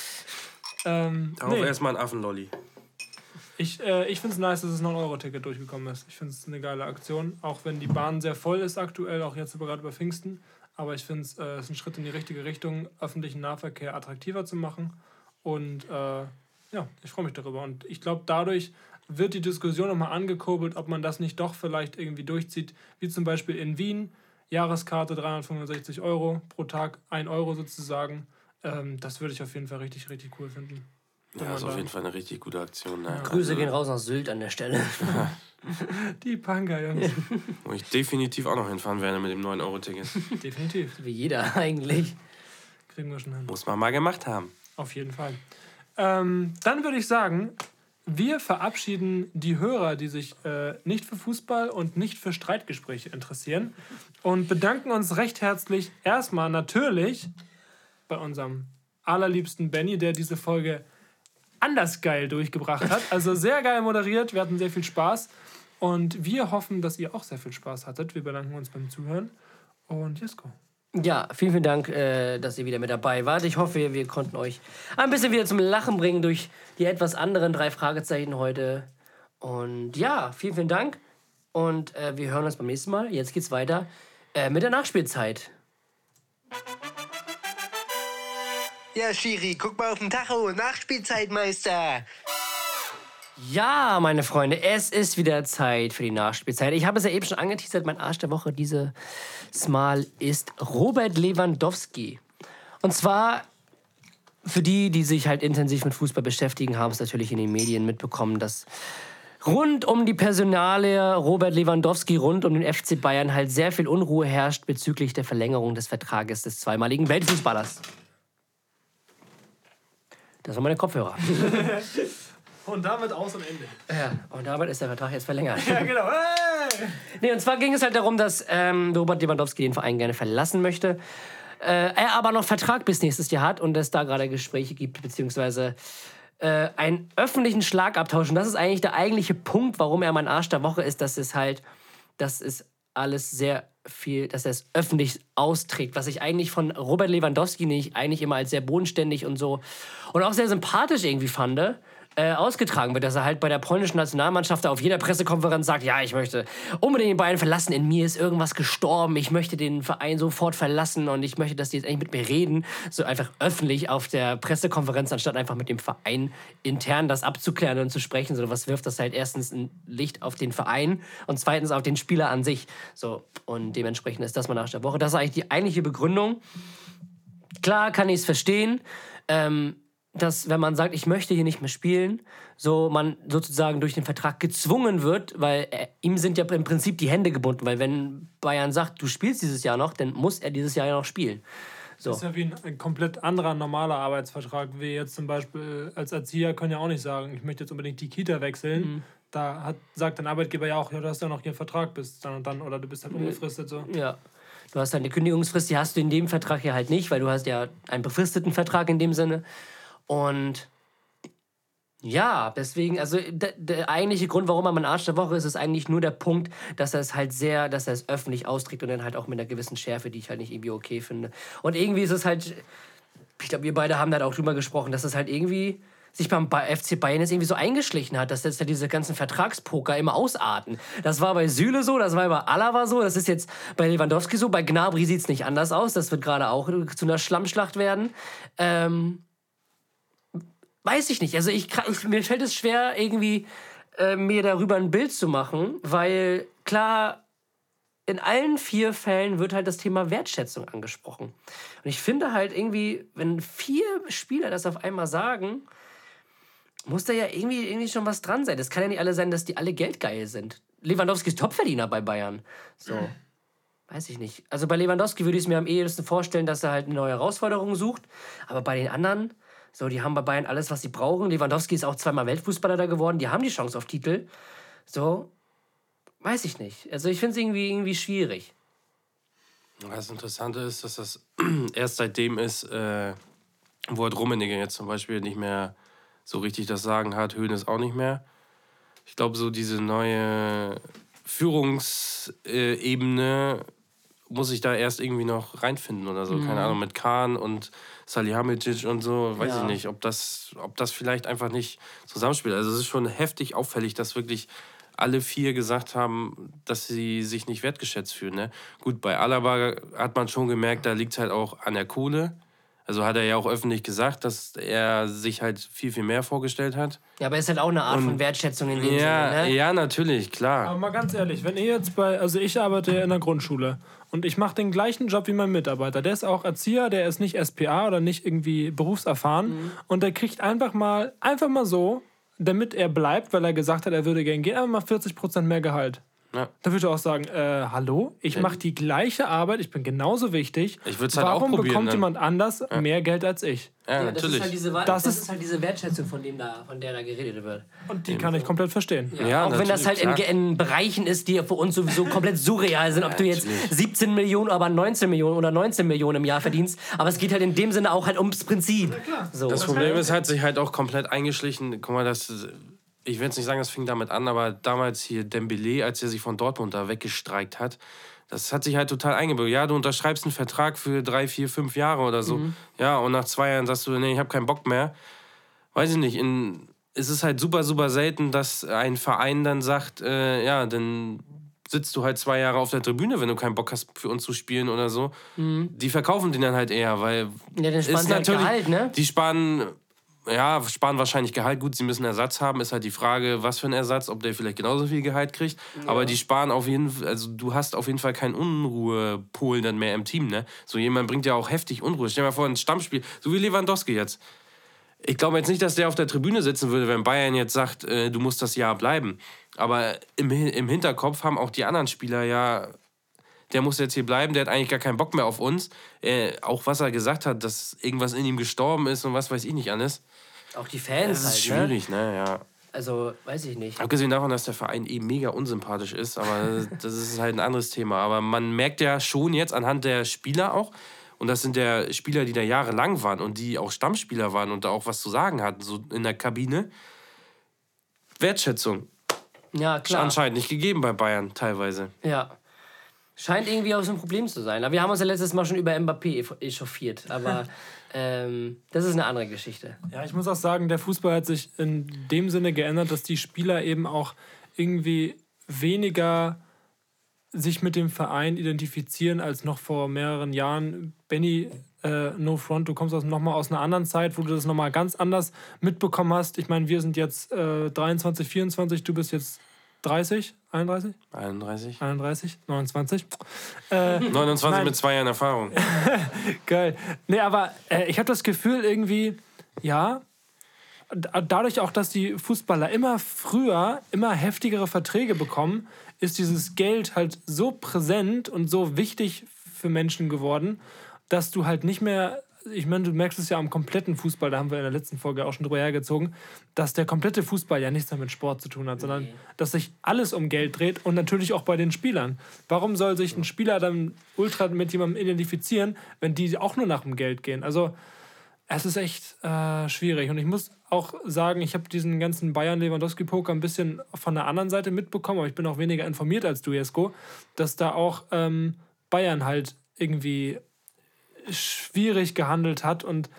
Ähm, Darauf nee, erstmal ein Affenlolli. Ich äh, ich finde es nice, dass das 9-Euro-Ticket durchgekommen ist. Ich finde es eine geile Aktion, auch wenn die Bahn sehr voll ist aktuell, auch jetzt gerade über Pfingsten. Aber ich finde es äh, ist ein Schritt in die richtige Richtung, öffentlichen Nahverkehr attraktiver zu machen. Und äh, ja, ich freue mich darüber. Und ich glaube, dadurch wird die Diskussion nochmal angekurbelt, ob man das nicht doch vielleicht irgendwie durchzieht, wie zum Beispiel in Wien. Jahreskarte 365 Euro pro Tag, 1 Euro sozusagen. Ähm, das würde ich auf jeden Fall richtig, richtig cool finden. Ja, ist auf jeden Fall eine richtig gute Aktion. Ne? Grüße Also, gehen raus nach Sylt an der Stelle. Die Punker, Jungs. Wo ich definitiv auch noch hinfahren werde mit dem 9-Euro-Ticket. Definitiv. Wie jeder eigentlich. Kriegen wir schon hin. Muss man mal gemacht haben. Auf jeden Fall. Ähm, dann würde ich sagen, wir verabschieden die Hörer, die sich äh, nicht für Fußball und nicht für Streitgespräche interessieren und bedanken uns recht herzlich erstmal natürlich bei unserem allerliebsten Benny, der diese Folge anders geil durchgebracht hat. Also sehr geil moderiert, wir hatten sehr viel Spaß und wir hoffen, dass ihr auch sehr viel Spaß hattet. Wir bedanken uns beim Zuhören und Jesko. Ja, vielen, vielen Dank, äh, dass ihr wieder mit dabei wart. Ich hoffe, wir konnten euch ein bisschen wieder zum Lachen bringen durch die etwas anderen drei Fragezeichen heute. Und ja, vielen, vielen Dank. Und äh, wir hören uns beim nächsten Mal. Jetzt geht's weiter äh, mit der Nachspielzeit. Ja, Schiri, guck mal auf den Tacho. Nachspielzeitmeister. Ja, meine Freunde, es ist wieder Zeit für die Nachspielzeit. Ich habe es ja eben schon angeteasert, mein Arsch der Woche dieses Mal ist Robert Lewandowski. Und zwar für die, die sich halt intensiv mit Fußball beschäftigen, haben es natürlich in den Medien mitbekommen, dass rund um die Personale Robert Lewandowski, rund um den FC Bayern halt sehr viel Unruhe herrscht bezüglich der Verlängerung des Vertrages des zweimaligen Weltfußballers. Das waren meine Kopfhörer. Und damit aus und Ende. Ja, und damit ist der Vertrag jetzt verlängert. Ja, genau. Hey! Nee, und zwar ging es halt darum, dass ähm, Robert Lewandowski den Verein gerne verlassen möchte. Äh, er aber noch Vertrag bis nächstes Jahr hat und es da gerade Gespräche gibt, beziehungsweise äh, einen öffentlichen Schlagabtausch. Und das ist eigentlich der eigentliche Punkt, warum er mein Arsch der Woche ist, dass es halt, dass es alles sehr viel, dass er es öffentlich austrägt, was ich eigentlich von Robert Lewandowski nicht eigentlich immer als sehr bodenständig und so und auch sehr sympathisch irgendwie fand äh, ausgetragen wird, dass er halt bei der polnischen Nationalmannschaft auf jeder Pressekonferenz sagt, ja, ich möchte unbedingt den Bayern verlassen, in mir ist irgendwas gestorben, ich möchte den Verein sofort verlassen und ich möchte, dass die jetzt endlich mit mir reden, so einfach öffentlich auf der Pressekonferenz, anstatt einfach mit dem Verein intern das abzuklären und zu sprechen, so was wirft das halt erstens ein Licht auf den Verein und zweitens auf den Spieler an sich, so und dementsprechend ist das mal nach der Woche, das ist eigentlich die eigentliche Begründung. Klar kann ich es verstehen, ähm, dass wenn man sagt, ich möchte hier nicht mehr spielen, so man sozusagen durch den Vertrag gezwungen wird, weil äh, ihm sind ja im Prinzip die Hände gebunden, weil wenn Bayern sagt, du spielst dieses Jahr noch, dann muss er dieses Jahr ja noch spielen. So. Das ist ja wie ein, komplett anderer normaler Arbeitsvertrag. Wir jetzt zum Beispiel als Erzieher können ja auch nicht sagen, ich möchte jetzt unbedingt die Kita wechseln. Mhm. Da hat, sagt dein Arbeitgeber ja auch, ja, du hast ja noch hier einen Vertrag bis dann und dann oder du bist halt unbefristet so. Ja. Du hast eine Kündigungsfrist, die hast du in dem Vertrag ja halt nicht, weil du hast ja einen befristeten Vertrag in dem Sinne. Und ja, deswegen, also der, der eigentliche Grund, warum er mein Arsch der Woche ist, ist eigentlich nur der Punkt, dass er es halt sehr, dass er es öffentlich austrägt und dann halt auch mit einer gewissen Schärfe, die ich halt nicht irgendwie okay finde. Und irgendwie ist es halt, ich glaube, wir beide haben da auch drüber gesprochen, dass es halt irgendwie sich beim FC Bayern jetzt irgendwie so eingeschlichen hat, dass jetzt ja diese ganzen Vertragspoker immer ausarten. Das war bei Süle so, das war bei Alaba so, das ist jetzt bei Lewandowski so, bei Gnabry sieht es nicht anders aus, das wird gerade auch zu einer Schlammschlacht werden. Ähm, weiß ich nicht, also ich, ich, mir fällt es schwer, irgendwie äh, mir darüber ein Bild zu machen, weil klar, in allen vier Fällen wird halt das Thema Wertschätzung angesprochen. Und ich finde halt irgendwie, wenn vier Spieler das auf einmal sagen, muss da ja irgendwie, irgendwie schon was dran sein. Das kann ja nicht alle sein, dass die alle geldgeil sind. Lewandowski ist Topverdiener bei Bayern. So. Weiß ich nicht. Also bei Lewandowski würde ich es mir am ehesten vorstellen, dass er halt eine neue Herausforderung sucht. Aber bei den anderen, so, die haben bei Bayern alles, was sie brauchen. Lewandowski ist auch zweimal Weltfußballer da geworden. Die haben die Chance auf Titel. So, weiß ich nicht. Also ich finde es irgendwie, irgendwie schwierig. Das Interessante ist, dass das erst seitdem ist, äh, wo halt Rummenigge jetzt zum Beispiel nicht mehr so richtig das Sagen hat, Höhnes auch nicht mehr. Ich glaube, so diese neue Führungsebene muss ich da erst irgendwie noch reinfinden oder so. Keine Ahnung, mit Kahn und Salihamidzic und so. Weiß Ja. ich nicht, ob das, ob das vielleicht einfach nicht zusammenspielt. Also es ist schon heftig auffällig, dass wirklich alle vier gesagt haben, dass sie sich nicht wertgeschätzt fühlen. Ne? Gut, bei Alaba hat man schon gemerkt, da liegt es halt auch an der Kohle. Also hat er ja auch öffentlich gesagt, dass er sich halt viel, viel mehr vorgestellt hat. Ja, aber ist halt auch eine Art von Wertschätzung in dem Ja, Sinne, ne? ja, natürlich, klar. Aber mal ganz ehrlich, wenn ihr jetzt bei, also ich arbeite ja in der Grundschule und ich mache den gleichen Job wie mein Mitarbeiter. Der ist auch Erzieher, der ist nicht SPA oder nicht irgendwie berufserfahren Mhm. und der kriegt einfach mal, einfach mal so, damit er bleibt, weil er gesagt hat, er würde gern gehen, einfach mal 40% mehr Gehalt. Ja. Da würde ich auch sagen, äh, hallo, ich mache die gleiche Arbeit, ich bin genauso wichtig. Ich würd's halt auch Warum probieren, bekommt ne? jemand anders mehr Geld als ich? Ja, Ja, das natürlich. ist halt diese, Das das ist- ist halt diese Wertschätzung, von, dem da, von der da geredet wird. Und die kann ich komplett verstehen. Ja, auch wenn das halt in, in Bereichen ist, die für uns sowieso komplett surreal sind, ob du jetzt 17 Millionen, aber 19 Millionen oder 19 Millionen im Jahr verdienst. Aber es geht halt in dem Sinne auch halt ums Prinzip. So. Das Problem ist, hat sich halt auch komplett eingeschlichen. Guck mal, das, ich will jetzt nicht sagen, das fing damit an, aber damals hier Dembele, als er sich von Dortmund da weggestreikt hat, das hat sich halt total eingebürgert. Ja, du unterschreibst einen Vertrag für drei, vier, fünf Jahre oder so. Ja, und nach zwei Jahren sagst du, nee, ich habe keinen Bock mehr. Weiß ich nicht, in, es ist halt super, super selten, dass ein Verein dann sagt, äh, ja, dann sitzt du halt zwei Jahre auf der Tribüne, wenn du keinen Bock hast, für uns zu spielen oder so. Die verkaufen den dann halt eher, weil Ja, dann sparen sie halt Gehalt, ne? die sparen, ja, sparen wahrscheinlich Gehalt. Gut, sie müssen Ersatz haben. Ist halt die Frage, was für ein Ersatz, ob der vielleicht genauso viel Gehalt kriegt. Aber die sparen auf jeden Fall, also du hast auf jeden Fall keinen Unruhepol dann mehr im Team, ne? So jemand bringt ja auch heftig Unruhe. Stell dir mal vor, ein Stammspiel, so wie Lewandowski jetzt. Ich glaube jetzt nicht, dass der auf der Tribüne sitzen würde, wenn Bayern jetzt sagt, äh, du musst das Jahr bleiben. Aber im, im Hinterkopf haben auch die anderen Spieler ja der muss jetzt hier bleiben, der hat eigentlich gar keinen Bock mehr auf uns. Äh, auch was er gesagt hat, dass irgendwas in ihm gestorben ist und was weiß ich nicht alles. Auch die Fans Das ist halt, ne? schwierig, ne? Ja. Also, weiß ich nicht. Abgesehen davon, dass der Verein eben mega unsympathisch ist, aber das ist halt ein anderes Thema. Aber man merkt ja schon jetzt anhand der Spieler auch, und das sind ja Spieler, die da jahrelang waren und die auch Stammspieler waren und da auch was zu sagen hatten, so in der Kabine. Wertschätzung. Ja, klar. Anscheinend nicht gegeben bei Bayern teilweise. Ja. Scheint irgendwie auch so ein Problem zu sein. Aber wir haben uns ja letztes Mal schon über Mbappé echauffiert. Aber ähm, das ist eine andere Geschichte. Ja, ich muss auch sagen, der Fußball hat sich in dem Sinne geändert, dass die Spieler eben auch irgendwie weniger sich mit dem Verein identifizieren als noch vor mehreren Jahren. Benny, äh, no front, du kommst aus, nochmal aus einer anderen Zeit, wo du das nochmal ganz anders mitbekommen hast. Ich meine, wir sind jetzt äh, 23, 24, du bist jetzt 30, 31, 31. 31, 29. Äh, 29 Nein. mit zwei Jahren Erfahrung. Geil. Nee, aber äh, ich habe das Gefühl irgendwie, ja, da- dadurch auch, dass die Fußballer immer früher immer heftigere Verträge bekommen, ist dieses Geld halt so präsent und so wichtig für Menschen geworden, dass du halt nicht mehr, ich meine, du merkst es ja am kompletten Fußball, da haben wir in der letzten Folge auch schon drüber hergezogen, dass der komplette Fußball ja nichts mehr mit Sport zu tun hat, sondern dass sich alles um Geld dreht und natürlich auch bei den Spielern. Warum soll sich ein Spieler dann ultra mit jemandem identifizieren, wenn die auch nur nach dem Geld gehen? Also es ist echt äh, schwierig. Und ich muss auch sagen, ich habe diesen ganzen Bayern-Lewandowski-Poker ein bisschen von der anderen Seite mitbekommen, aber ich bin auch weniger informiert als du, Jesko, dass da auch ähm, Bayern halt irgendwie schwierig gehandelt hat und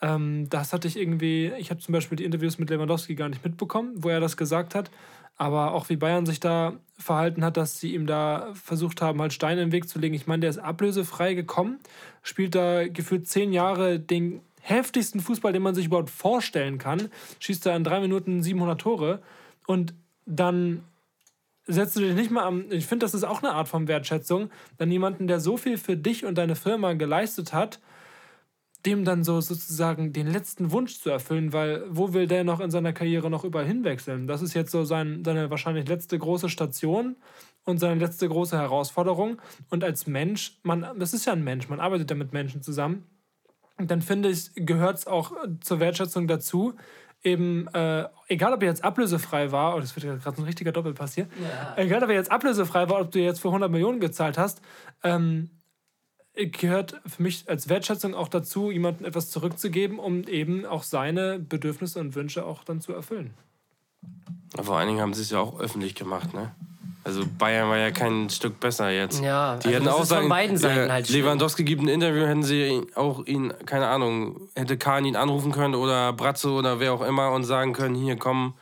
ähm, das hatte ich irgendwie, ich habe zum Beispiel die Interviews mit Lewandowski gar nicht mitbekommen, wo er das gesagt hat, aber auch wie Bayern sich da verhalten hat, dass sie ihm da versucht haben, halt Steine in den Weg zu legen. Ich meine, der ist ablösefrei gekommen, spielt da gefühlt zehn Jahre den heftigsten Fußball, den man sich überhaupt vorstellen kann, schießt da in drei Minuten 700 Tore und dann setzt du dich nicht mal am. Ich finde, das ist auch eine Art von Wertschätzung, dann jemanden, der so viel für dich und deine Firma geleistet hat, dem dann so sozusagen den letzten Wunsch zu erfüllen, weil wo will der noch in seiner Karriere noch überall hinwechseln? Das ist jetzt so sein, seine wahrscheinlich letzte große Station und seine letzte große Herausforderung. Und als Mensch, man, das ist ja ein Mensch, man arbeitet ja mit Menschen zusammen. Und dann finde ich, gehört es auch zur Wertschätzung dazu, eben, äh, egal ob er jetzt ablösefrei war, oh, das wird ja gerade so ein richtiger Doppelpass hier, egal ob er jetzt ablösefrei war, ob du jetzt für 100 Millionen gezahlt hast, ähm, gehört für mich als Wertschätzung auch dazu, jemandem etwas zurückzugeben, um eben auch seine Bedürfnisse und Wünsche auch dann zu erfüllen. Vor allen Dingen haben sie es ja auch öffentlich gemacht, ne? Also Bayern war ja kein Stück besser jetzt. Ja, die also hätten das auch ist von sagen, beiden Seiten äh, halt. Lewandowski gibt ein Interview, hätten sie auch ihn, keine Ahnung, hätte Kahn ihn anrufen können oder Bratze oder wer auch immer und sagen können, hier komm,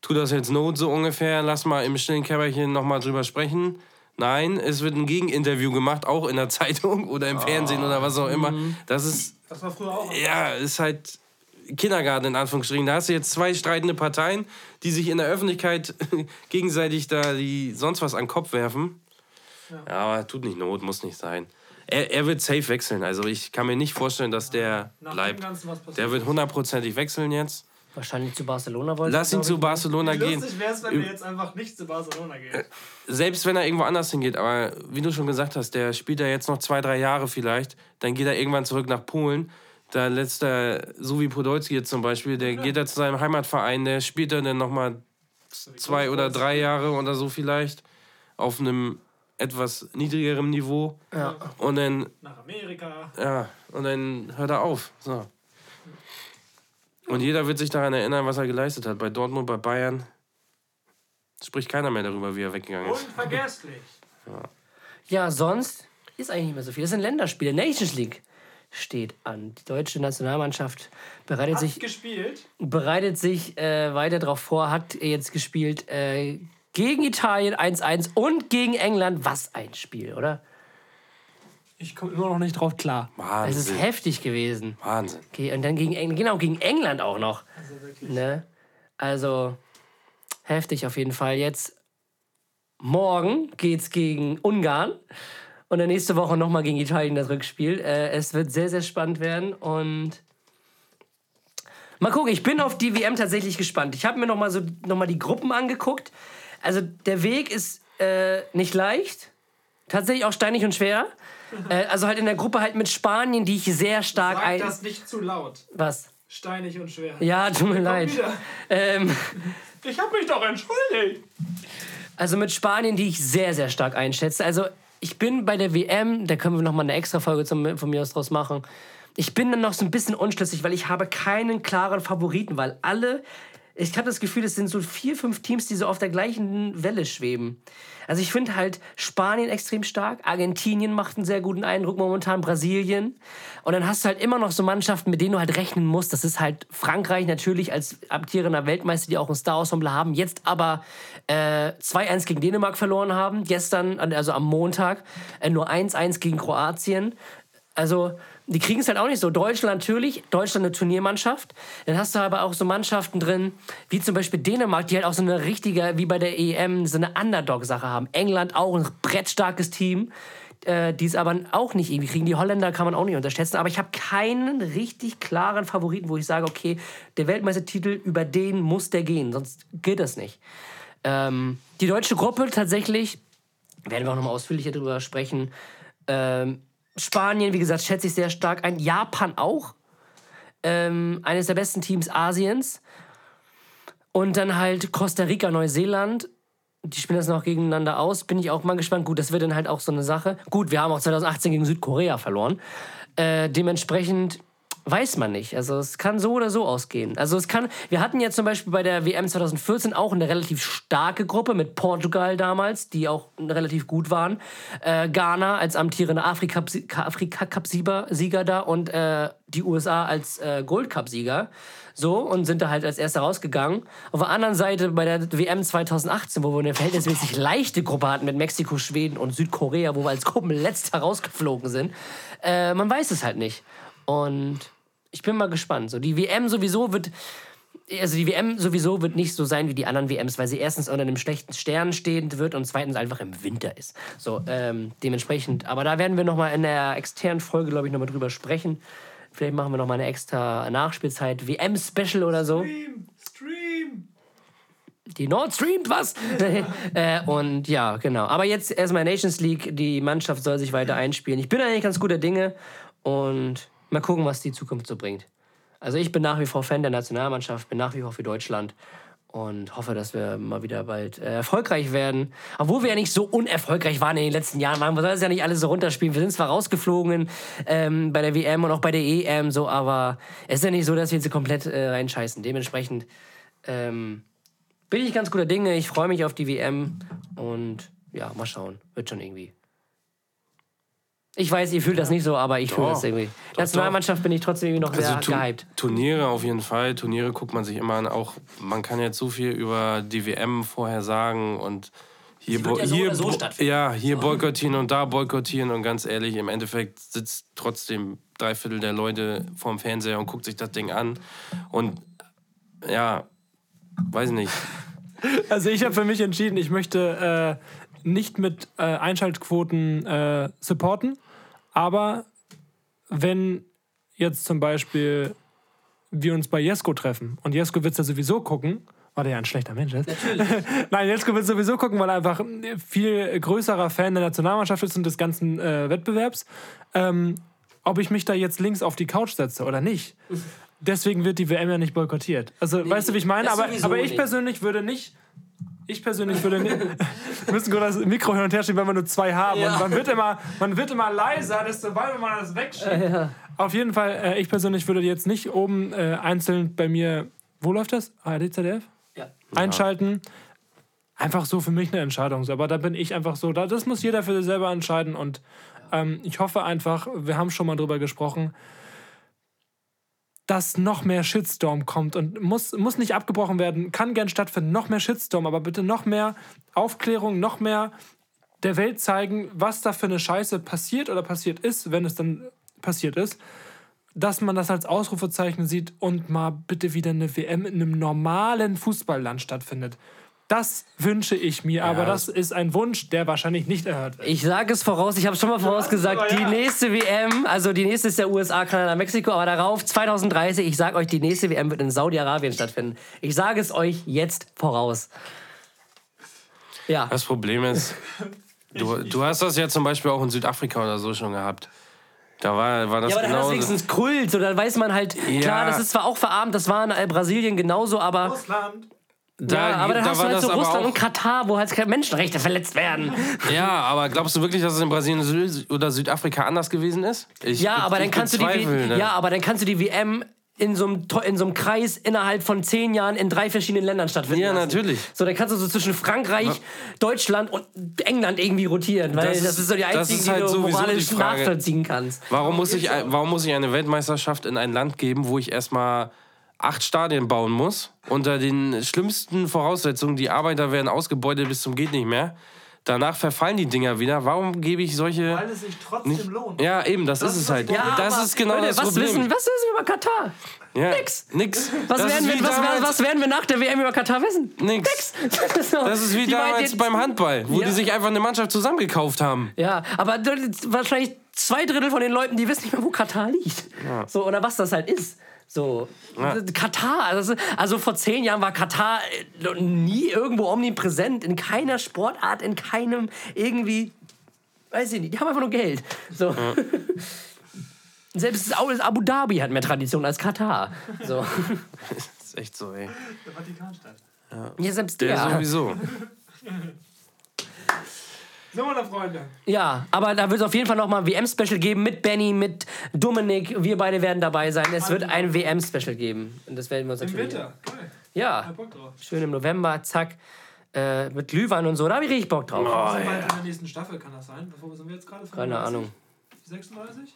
tu das jetzt Not so ungefähr, lass mal im stillen Kämmerchen nochmal drüber sprechen. Nein, es wird ein Gegeninterview gemacht, auch in der Zeitung oder im Fernsehen oder was auch immer. Das ist Das war früher auch. ja, ist halt Kindergarten in Anführungsstrichen. Da hast du jetzt zwei streitende Parteien, die sich in der Öffentlichkeit gegenseitig da die sonst was an den Kopf werfen. Ja, aber tut nicht Not, muss nicht sein. Er, er wird safe wechseln. Also ich kann mir nicht vorstellen, dass der Nach dem bleibt. Ganzen, was passiert Der wird hundertprozentig wechseln jetzt. Wahrscheinlich zu Barcelona wollte. Lass ihn zu. Barcelona gehen. wäre es, wenn er jetzt einfach nicht zu Barcelona geht. Selbst wenn er irgendwo anders hingeht, aber wie du schon gesagt hast, der spielt ja jetzt noch zwei, drei Jahre vielleicht, dann geht er irgendwann zurück nach Polen. Da lässt er, so wie Podolski jetzt zum Beispiel, der geht er zu seinem Heimatverein, der spielt er dann nochmal zwei oder drei Jahre oder so vielleicht auf einem etwas niedrigeren Niveau. Und dann, Nach Amerika. ja, und dann hört er auf. So. Und jeder wird sich daran erinnern, was er geleistet hat. Bei Dortmund, bei Bayern. Spricht keiner mehr darüber, wie er weggegangen ist. Unvergesslich. Ja, sonst ist eigentlich nicht mehr so viel. Das sind Länderspiele. Nations League steht an. Die deutsche Nationalmannschaft bereitet sich, gespielt. bereitet sich äh, weiter darauf vor, hat jetzt gespielt äh, gegen Italien 1-1 und gegen England. Was ein Spiel, oder? Ich komme immer noch nicht drauf klar. Es ist Wahnsinn. heftig gewesen. Wahnsinn. Okay, und dann gegen England, genau, gegen England auch noch. Ne? Also heftig auf jeden Fall. Jetzt morgen geht's gegen Ungarn und dann nächste Woche nochmal gegen Italien das Rückspiel. Äh, es wird sehr, sehr spannend werden und mal gucken, ich bin auf die WM tatsächlich gespannt. Ich habe mir nochmal so noch mal die Gruppen angeguckt. Also der Weg ist äh, nicht leicht, tatsächlich auch steinig und schwer. Äh, also halt in der Gruppe halt mit Spanien, die ich sehr stark ein... nicht zu laut. Was? Steinig und schwer. Ja, tut mir leid. Ähm, Ich habe mich doch entschuldigt. also mit Spanien, die ich sehr, sehr stark einschätze. Also ich bin bei der WM, da können wir noch mal eine extra Folge zum, von mir aus draus machen. Ich bin dann noch so ein bisschen unschlüssig, weil ich habe keinen klaren Favoriten, weil alle, ich habe das Gefühl, es sind so vier, fünf Teams, die so auf der gleichen Welle schweben. Also ich finde halt Spanien extrem stark, Argentinien macht einen sehr guten Eindruck momentan, Brasilien. Und dann hast du halt immer noch so Mannschaften, mit denen du halt rechnen musst. Das ist halt Frankreich natürlich als amtierender Weltmeister, die auch ein Star-Ensemble haben, jetzt aber äh, 2-1 gegen Dänemark verloren haben, gestern, also am Montag, äh, nur 1-1 gegen Kroatien. Also, die kriegen es halt auch nicht so. Deutschland natürlich, Deutschland eine Turniermannschaft. Dann hast du aber auch so Mannschaften drin, wie zum Beispiel Dänemark, die halt auch so eine richtige, wie bei der EM, so eine Underdog-Sache haben. England auch ein brettstarkes Team, äh, die es aber auch nicht irgendwie kriegen. Die Holländer kann man auch nicht unterschätzen. Aber ich habe keinen richtig klaren Favoriten, wo ich sage, okay, der Weltmeistertitel, über den muss der gehen, sonst geht das nicht. Ähm, die deutsche Gruppe tatsächlich, werden wir auch nochmal ausführlicher darüber sprechen. Ähm, Spanien, wie gesagt, schätze ich sehr stark ein. Japan auch. Ähm, eines der besten Teams Asiens. Und dann halt Costa Rica, Neuseeland. Die spielen das noch gegeneinander aus. Bin ich auch mal gespannt. Gut, das wird dann halt auch so eine Sache. Gut, wir haben auch 2018 gegen Südkorea verloren. Äh, dementsprechend weiß man nicht. Also es kann so oder so ausgehen. Also es kann. Wir hatten ja zum Beispiel bei der WM 2014 auch eine relativ starke Gruppe mit Portugal damals, die auch relativ gut waren. Äh, Ghana als amtierender Afrika-Cup-Sieger da und äh, die USA als äh, Gold Cup-Sieger. So, und sind da halt als Erster rausgegangen. Auf der anderen Seite bei der WM 2018, wo wir eine verhältnismäßig leichte Gruppe hatten mit Mexiko, Schweden und Südkorea, wo wir als Gruppenletzter rausgeflogen sind. Äh, man weiß es halt nicht. Und ich bin mal gespannt. So, die WM sowieso wird also die WM sowieso wird nicht so sein wie die anderen WMs, weil sie erstens unter einem schlechten Stern stehend wird und zweitens einfach im Winter ist. So, ähm, dementsprechend. Aber da werden wir nochmal in der externen Folge, glaube ich, nochmal drüber sprechen. Vielleicht machen wir nochmal eine extra Nachspielzeit, WM-Special oder so. Stream, Stream. Die Nord streamt was. äh, und ja, genau. Aber jetzt erstmal Nations League. Die Mannschaft soll sich weiter einspielen. Ich bin eigentlich ganz guter Dinge und mal gucken, was die Zukunft so bringt. Also ich bin nach wie vor Fan der Nationalmannschaft, bin nach wie vor für Deutschland und hoffe, dass wir mal wieder bald äh, erfolgreich werden. Obwohl wir ja nicht so unerfolgreich waren in den letzten Jahren. Man soll das ja nicht alles so runterspielen. Wir sind zwar rausgeflogen ähm, bei der WM und auch bei der EM so, aber es ist ja nicht so, dass wir jetzt komplett äh, reinscheißen. Dementsprechend ähm, bin ich ganz guter Dinge. Ich freue mich auf die WM und ja, mal schauen. Wird schon irgendwie. Ich weiß, ihr fühlt das nicht so, aber ich fühle Doch. das irgendwie. Nationalmannschaft bin ich trotzdem irgendwie noch sehr Also Tu- gehypt. Turniere auf jeden Fall. Turniere guckt man sich immer an. Auch man kann jetzt so viel über die WM vorher sagen und hier, bo- ja so hier so ja, hier boykottieren und da boykottieren und ganz ehrlich, im Endeffekt sitzt trotzdem drei Viertel der Leute vorm Fernseher und guckt sich das Ding an und ja, weiß nicht. Also ich habe für mich entschieden, ich möchte äh, nicht mit äh, Einschaltquoten äh, supporten, aber wenn jetzt zum Beispiel wir uns bei Jesko treffen und Jesko wird es ja sowieso gucken, weil er ja ein schlechter Mensch ist. Nein, Jesko wird sowieso gucken, weil er einfach ein viel größerer Fan der Nationalmannschaft ist und des ganzen äh, Wettbewerbs. Ähm, ob ich mich da jetzt links auf die Couch setze oder nicht. Deswegen wird die WM ja nicht boykottiert. Also, weißt du, wie ich meine? Aber, aber ich persönlich würde nicht. Ich persönlich würde nicht. Wir müssen gut das Mikro hin und her schieben, wenn wir nur zwei haben. Und man wird, immer, man wird immer leiser, desto weiter man das wegschiebt. Auf jeden Fall, äh, ich persönlich würde jetzt nicht oben äh, einzeln bei mir. Wo läuft das? ARD, ZDF? Ja. Einschalten. Einfach so für mich eine Entscheidung. Aber da bin ich einfach so, da, das muss jeder für sich selber entscheiden. Und ähm, ich hoffe einfach, wir haben schon mal drüber gesprochen, dass noch mehr Shitstorm kommt und muss, muss nicht abgebrochen werden, kann gern stattfinden, noch mehr Shitstorm, aber bitte noch mehr Aufklärung, noch mehr der Welt zeigen, was da für eine Scheiße passiert oder passiert ist, wenn es dann passiert ist, dass man das als Ausrufezeichen sieht und mal bitte wieder eine WM in einem normalen Fußballland stattfindet. Das wünsche ich mir, aber das ist ein Wunsch, der wahrscheinlich nicht erhört wird. Ich sage es voraus, ich habe schon mal vorausgesagt, aber ja. die nächste WM, also die nächste ist der USA, Kanada, Mexiko, aber darauf 2030, ich sage euch, die nächste WM wird in Saudi-Arabien stattfinden. Ich sage es euch jetzt voraus. Ja, Das Problem ist, du, du hast das ja zum Beispiel auch in Südafrika oder so schon gehabt. Da war, war das ja aber dann hat das genau. wenigstens Kult, so dann weiß man halt, Ja. klar, das ist zwar auch verarmt, das war in Brasilien genauso, aber, Russland. Da, ja, aber dann da hast du halt so Russland und Katar, wo halt keine Menschenrechte verletzt werden. Ja, aber glaubst du wirklich, dass es in Brasilien oder Südafrika anders gewesen ist? Ich, Ja, aber dann ich kannst du die, ne? ja, aber dann kannst du die WM in so, einem, in so einem Kreis innerhalb von zehn Jahren in drei verschiedenen Ländern stattfinden Ja, lassen. natürlich. So, dann kannst du so zwischen Frankreich, Deutschland und England irgendwie rotieren, weil das Das ist, ist- so die das einzigen, ist halt die du die moralisch nachvollziehen kannst. Warum muss, ich, warum muss ich eine Weltmeisterschaft in ein Land geben, wo ich erstmal acht Stadien bauen muss, unter den schlimmsten Voraussetzungen, die Arbeiter werden ausgebeutet bis zum geht nicht mehr. Danach verfallen die Dinger wieder. Warum gebe ich solche. Weil es sich trotzdem lohnt. Ja, eben, das, ist es halt. das aber, ist genau Leute, das was Problem. Wissen, was wissen wir über Katar? ja, Nix. Nix. Was, das werden wir, was, was werden wir nach der WM über Katar wissen? Nix. So, Das ist wie die damals beim Handball, wo Ja. die sich einfach eine Mannschaft zusammengekauft haben. Ja, aber wahrscheinlich zwei Drittel von den Leuten, die wissen nicht mehr, wo Katar liegt. So, oder was das halt ist. So, D- Katar, also, also vor zehn Jahren war Katar äh, nie irgendwo omnipräsent, in keiner Sportart, in keinem irgendwie, weiß ich nicht, die haben einfach nur Geld. So. Selbst Au- Abu Dhabi hat mehr Tradition als Katar. So. Das ist echt so, ey. Ja, selbst Der der. sowieso. So, meine Freunde. Ja, aber da wird es auf jeden Fall nochmal ein WM-Special geben mit Benny, mit Dominik. Wir beide werden dabei sein. Es wird ein WM-Special geben. Und das werden wir uns Im natürlich. Winter. Geil. Ja, schön im November, zack. Äh, mit Glühwein und so, da habe ich richtig Bock drauf. Sind bald in der nächsten Staffel, kann das sein? Bevor sind wir jetzt gerade? Keine 35? Ahnung. 36?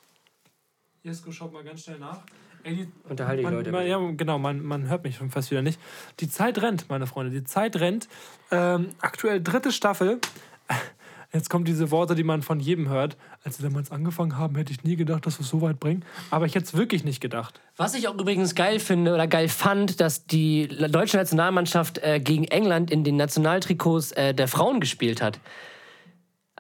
Jesko, schaut mal ganz schnell nach. Ey, die, Unterhalte die man, Leute. Man, ja, genau, man, man hört mich schon fast wieder nicht. Die Zeit rennt, meine Freunde, die Zeit rennt. Ähm, aktuell dritte Staffel. Jetzt kommen diese Worte, die man von jedem hört. Als wir damals angefangen haben, hätte ich nie gedacht, dass wir es so weit bringen. Aber ich hätte es wirklich nicht gedacht. Was ich auch übrigens geil finde oder geil fand, dass die deutsche Nationalmannschaft äh, gegen England in den Nationaltrikots äh, der Frauen gespielt hat.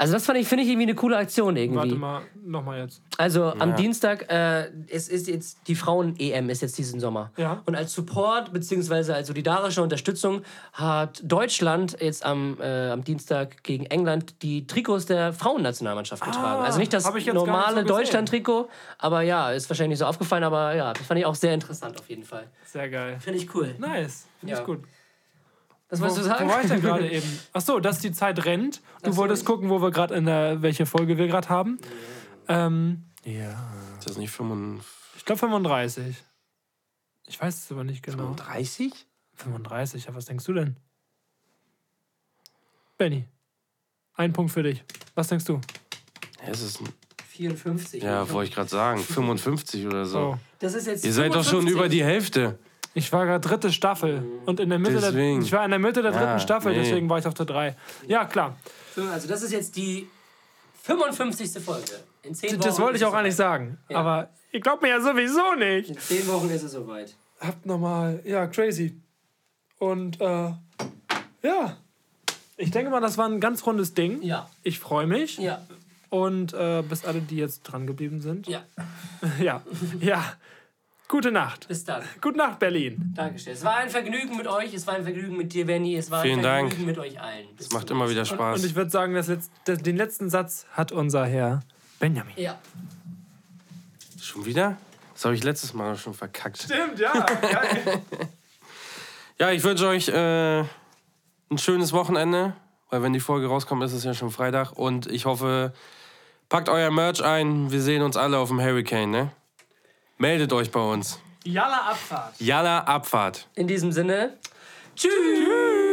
Also das fand ich, finde ich irgendwie eine coole Aktion irgendwie. Warte mal, nochmal jetzt. Also am Dienstag, äh, es ist jetzt die Frauen-EM ist jetzt diesen Sommer. Ja. Und als Support beziehungsweise als solidarische Unterstützung hat Deutschland jetzt am, äh, am Dienstag gegen England die Trikots der Frauennationalmannschaft getragen. also nicht das Ah, normale so. Deutschland-Trikot, aber ja, ist wahrscheinlich nicht so aufgefallen, aber ja, das fand ich auch sehr interessant auf jeden Fall. Sehr geil. Finde ich cool. Nice. Finde Ja. ich gut. Was wolltest du Wo sagen? war ich denn gerade eben? Ach so, dass die Zeit rennt. Du so, wolltest ich- gucken, wo wir gerade in der, welche Folge wir gerade haben. Ähm, ja. Ist das nicht 35? Ich glaube 35. Ich weiß es aber nicht genau. 30? 35, ja, was denkst du denn? Benny. Ein Punkt für dich. Was denkst du? Ja, es ist, 54. ja wollte ich gerade sagen. 55 oder so. Oh. Das ist jetzt Ihr seid doch schon 55. über die Hälfte. Ich war gerade dritte Staffel und in der Mitte der, Deswegen. ich war in der Mitte der dritten Ja, Staffel, nee. deswegen war ich auf der 3. Ja, klar. So, Also das ist jetzt die 55. Folge. In zehn Wochen Das wollte ich auch eigentlich sagen. Aber ihr glaubt mir ja sowieso nicht. In zehn Wochen ist es soweit. Habt nochmal, ja, crazy. Und äh, ja, ich denke mal, das war ein ganz rundes Ding. Ja. Ich freue mich. Ja. Und äh, bis alle, die jetzt dran geblieben sind. Ja. Ja. ja. Gute Nacht. Bis dann. Gute Nacht, Berlin. Dankeschön. Es war ein Vergnügen mit euch. Es war ein Vergnügen mit dir, Benny. Es war Vielen ein Dank. Vergnügen mit euch allen. Bis Das macht immer wieder Spaß. Und ich würde sagen, das letzt, das, den letzten Satz hat unser Herr Benjamin. Ja. Schon wieder? Das habe ich letztes Mal schon verkackt. Stimmt, ja. Ja, ich wünsche euch äh, ein schönes Wochenende, weil wenn die Folge rauskommt, ist es ja schon Freitag. Und ich hoffe, packt euer Merch ein. Wir sehen uns alle auf dem Hurricane, ne? Meldet euch bei uns. Jalla Abfahrt. Jalla Abfahrt. In diesem Sinne. Tschüss.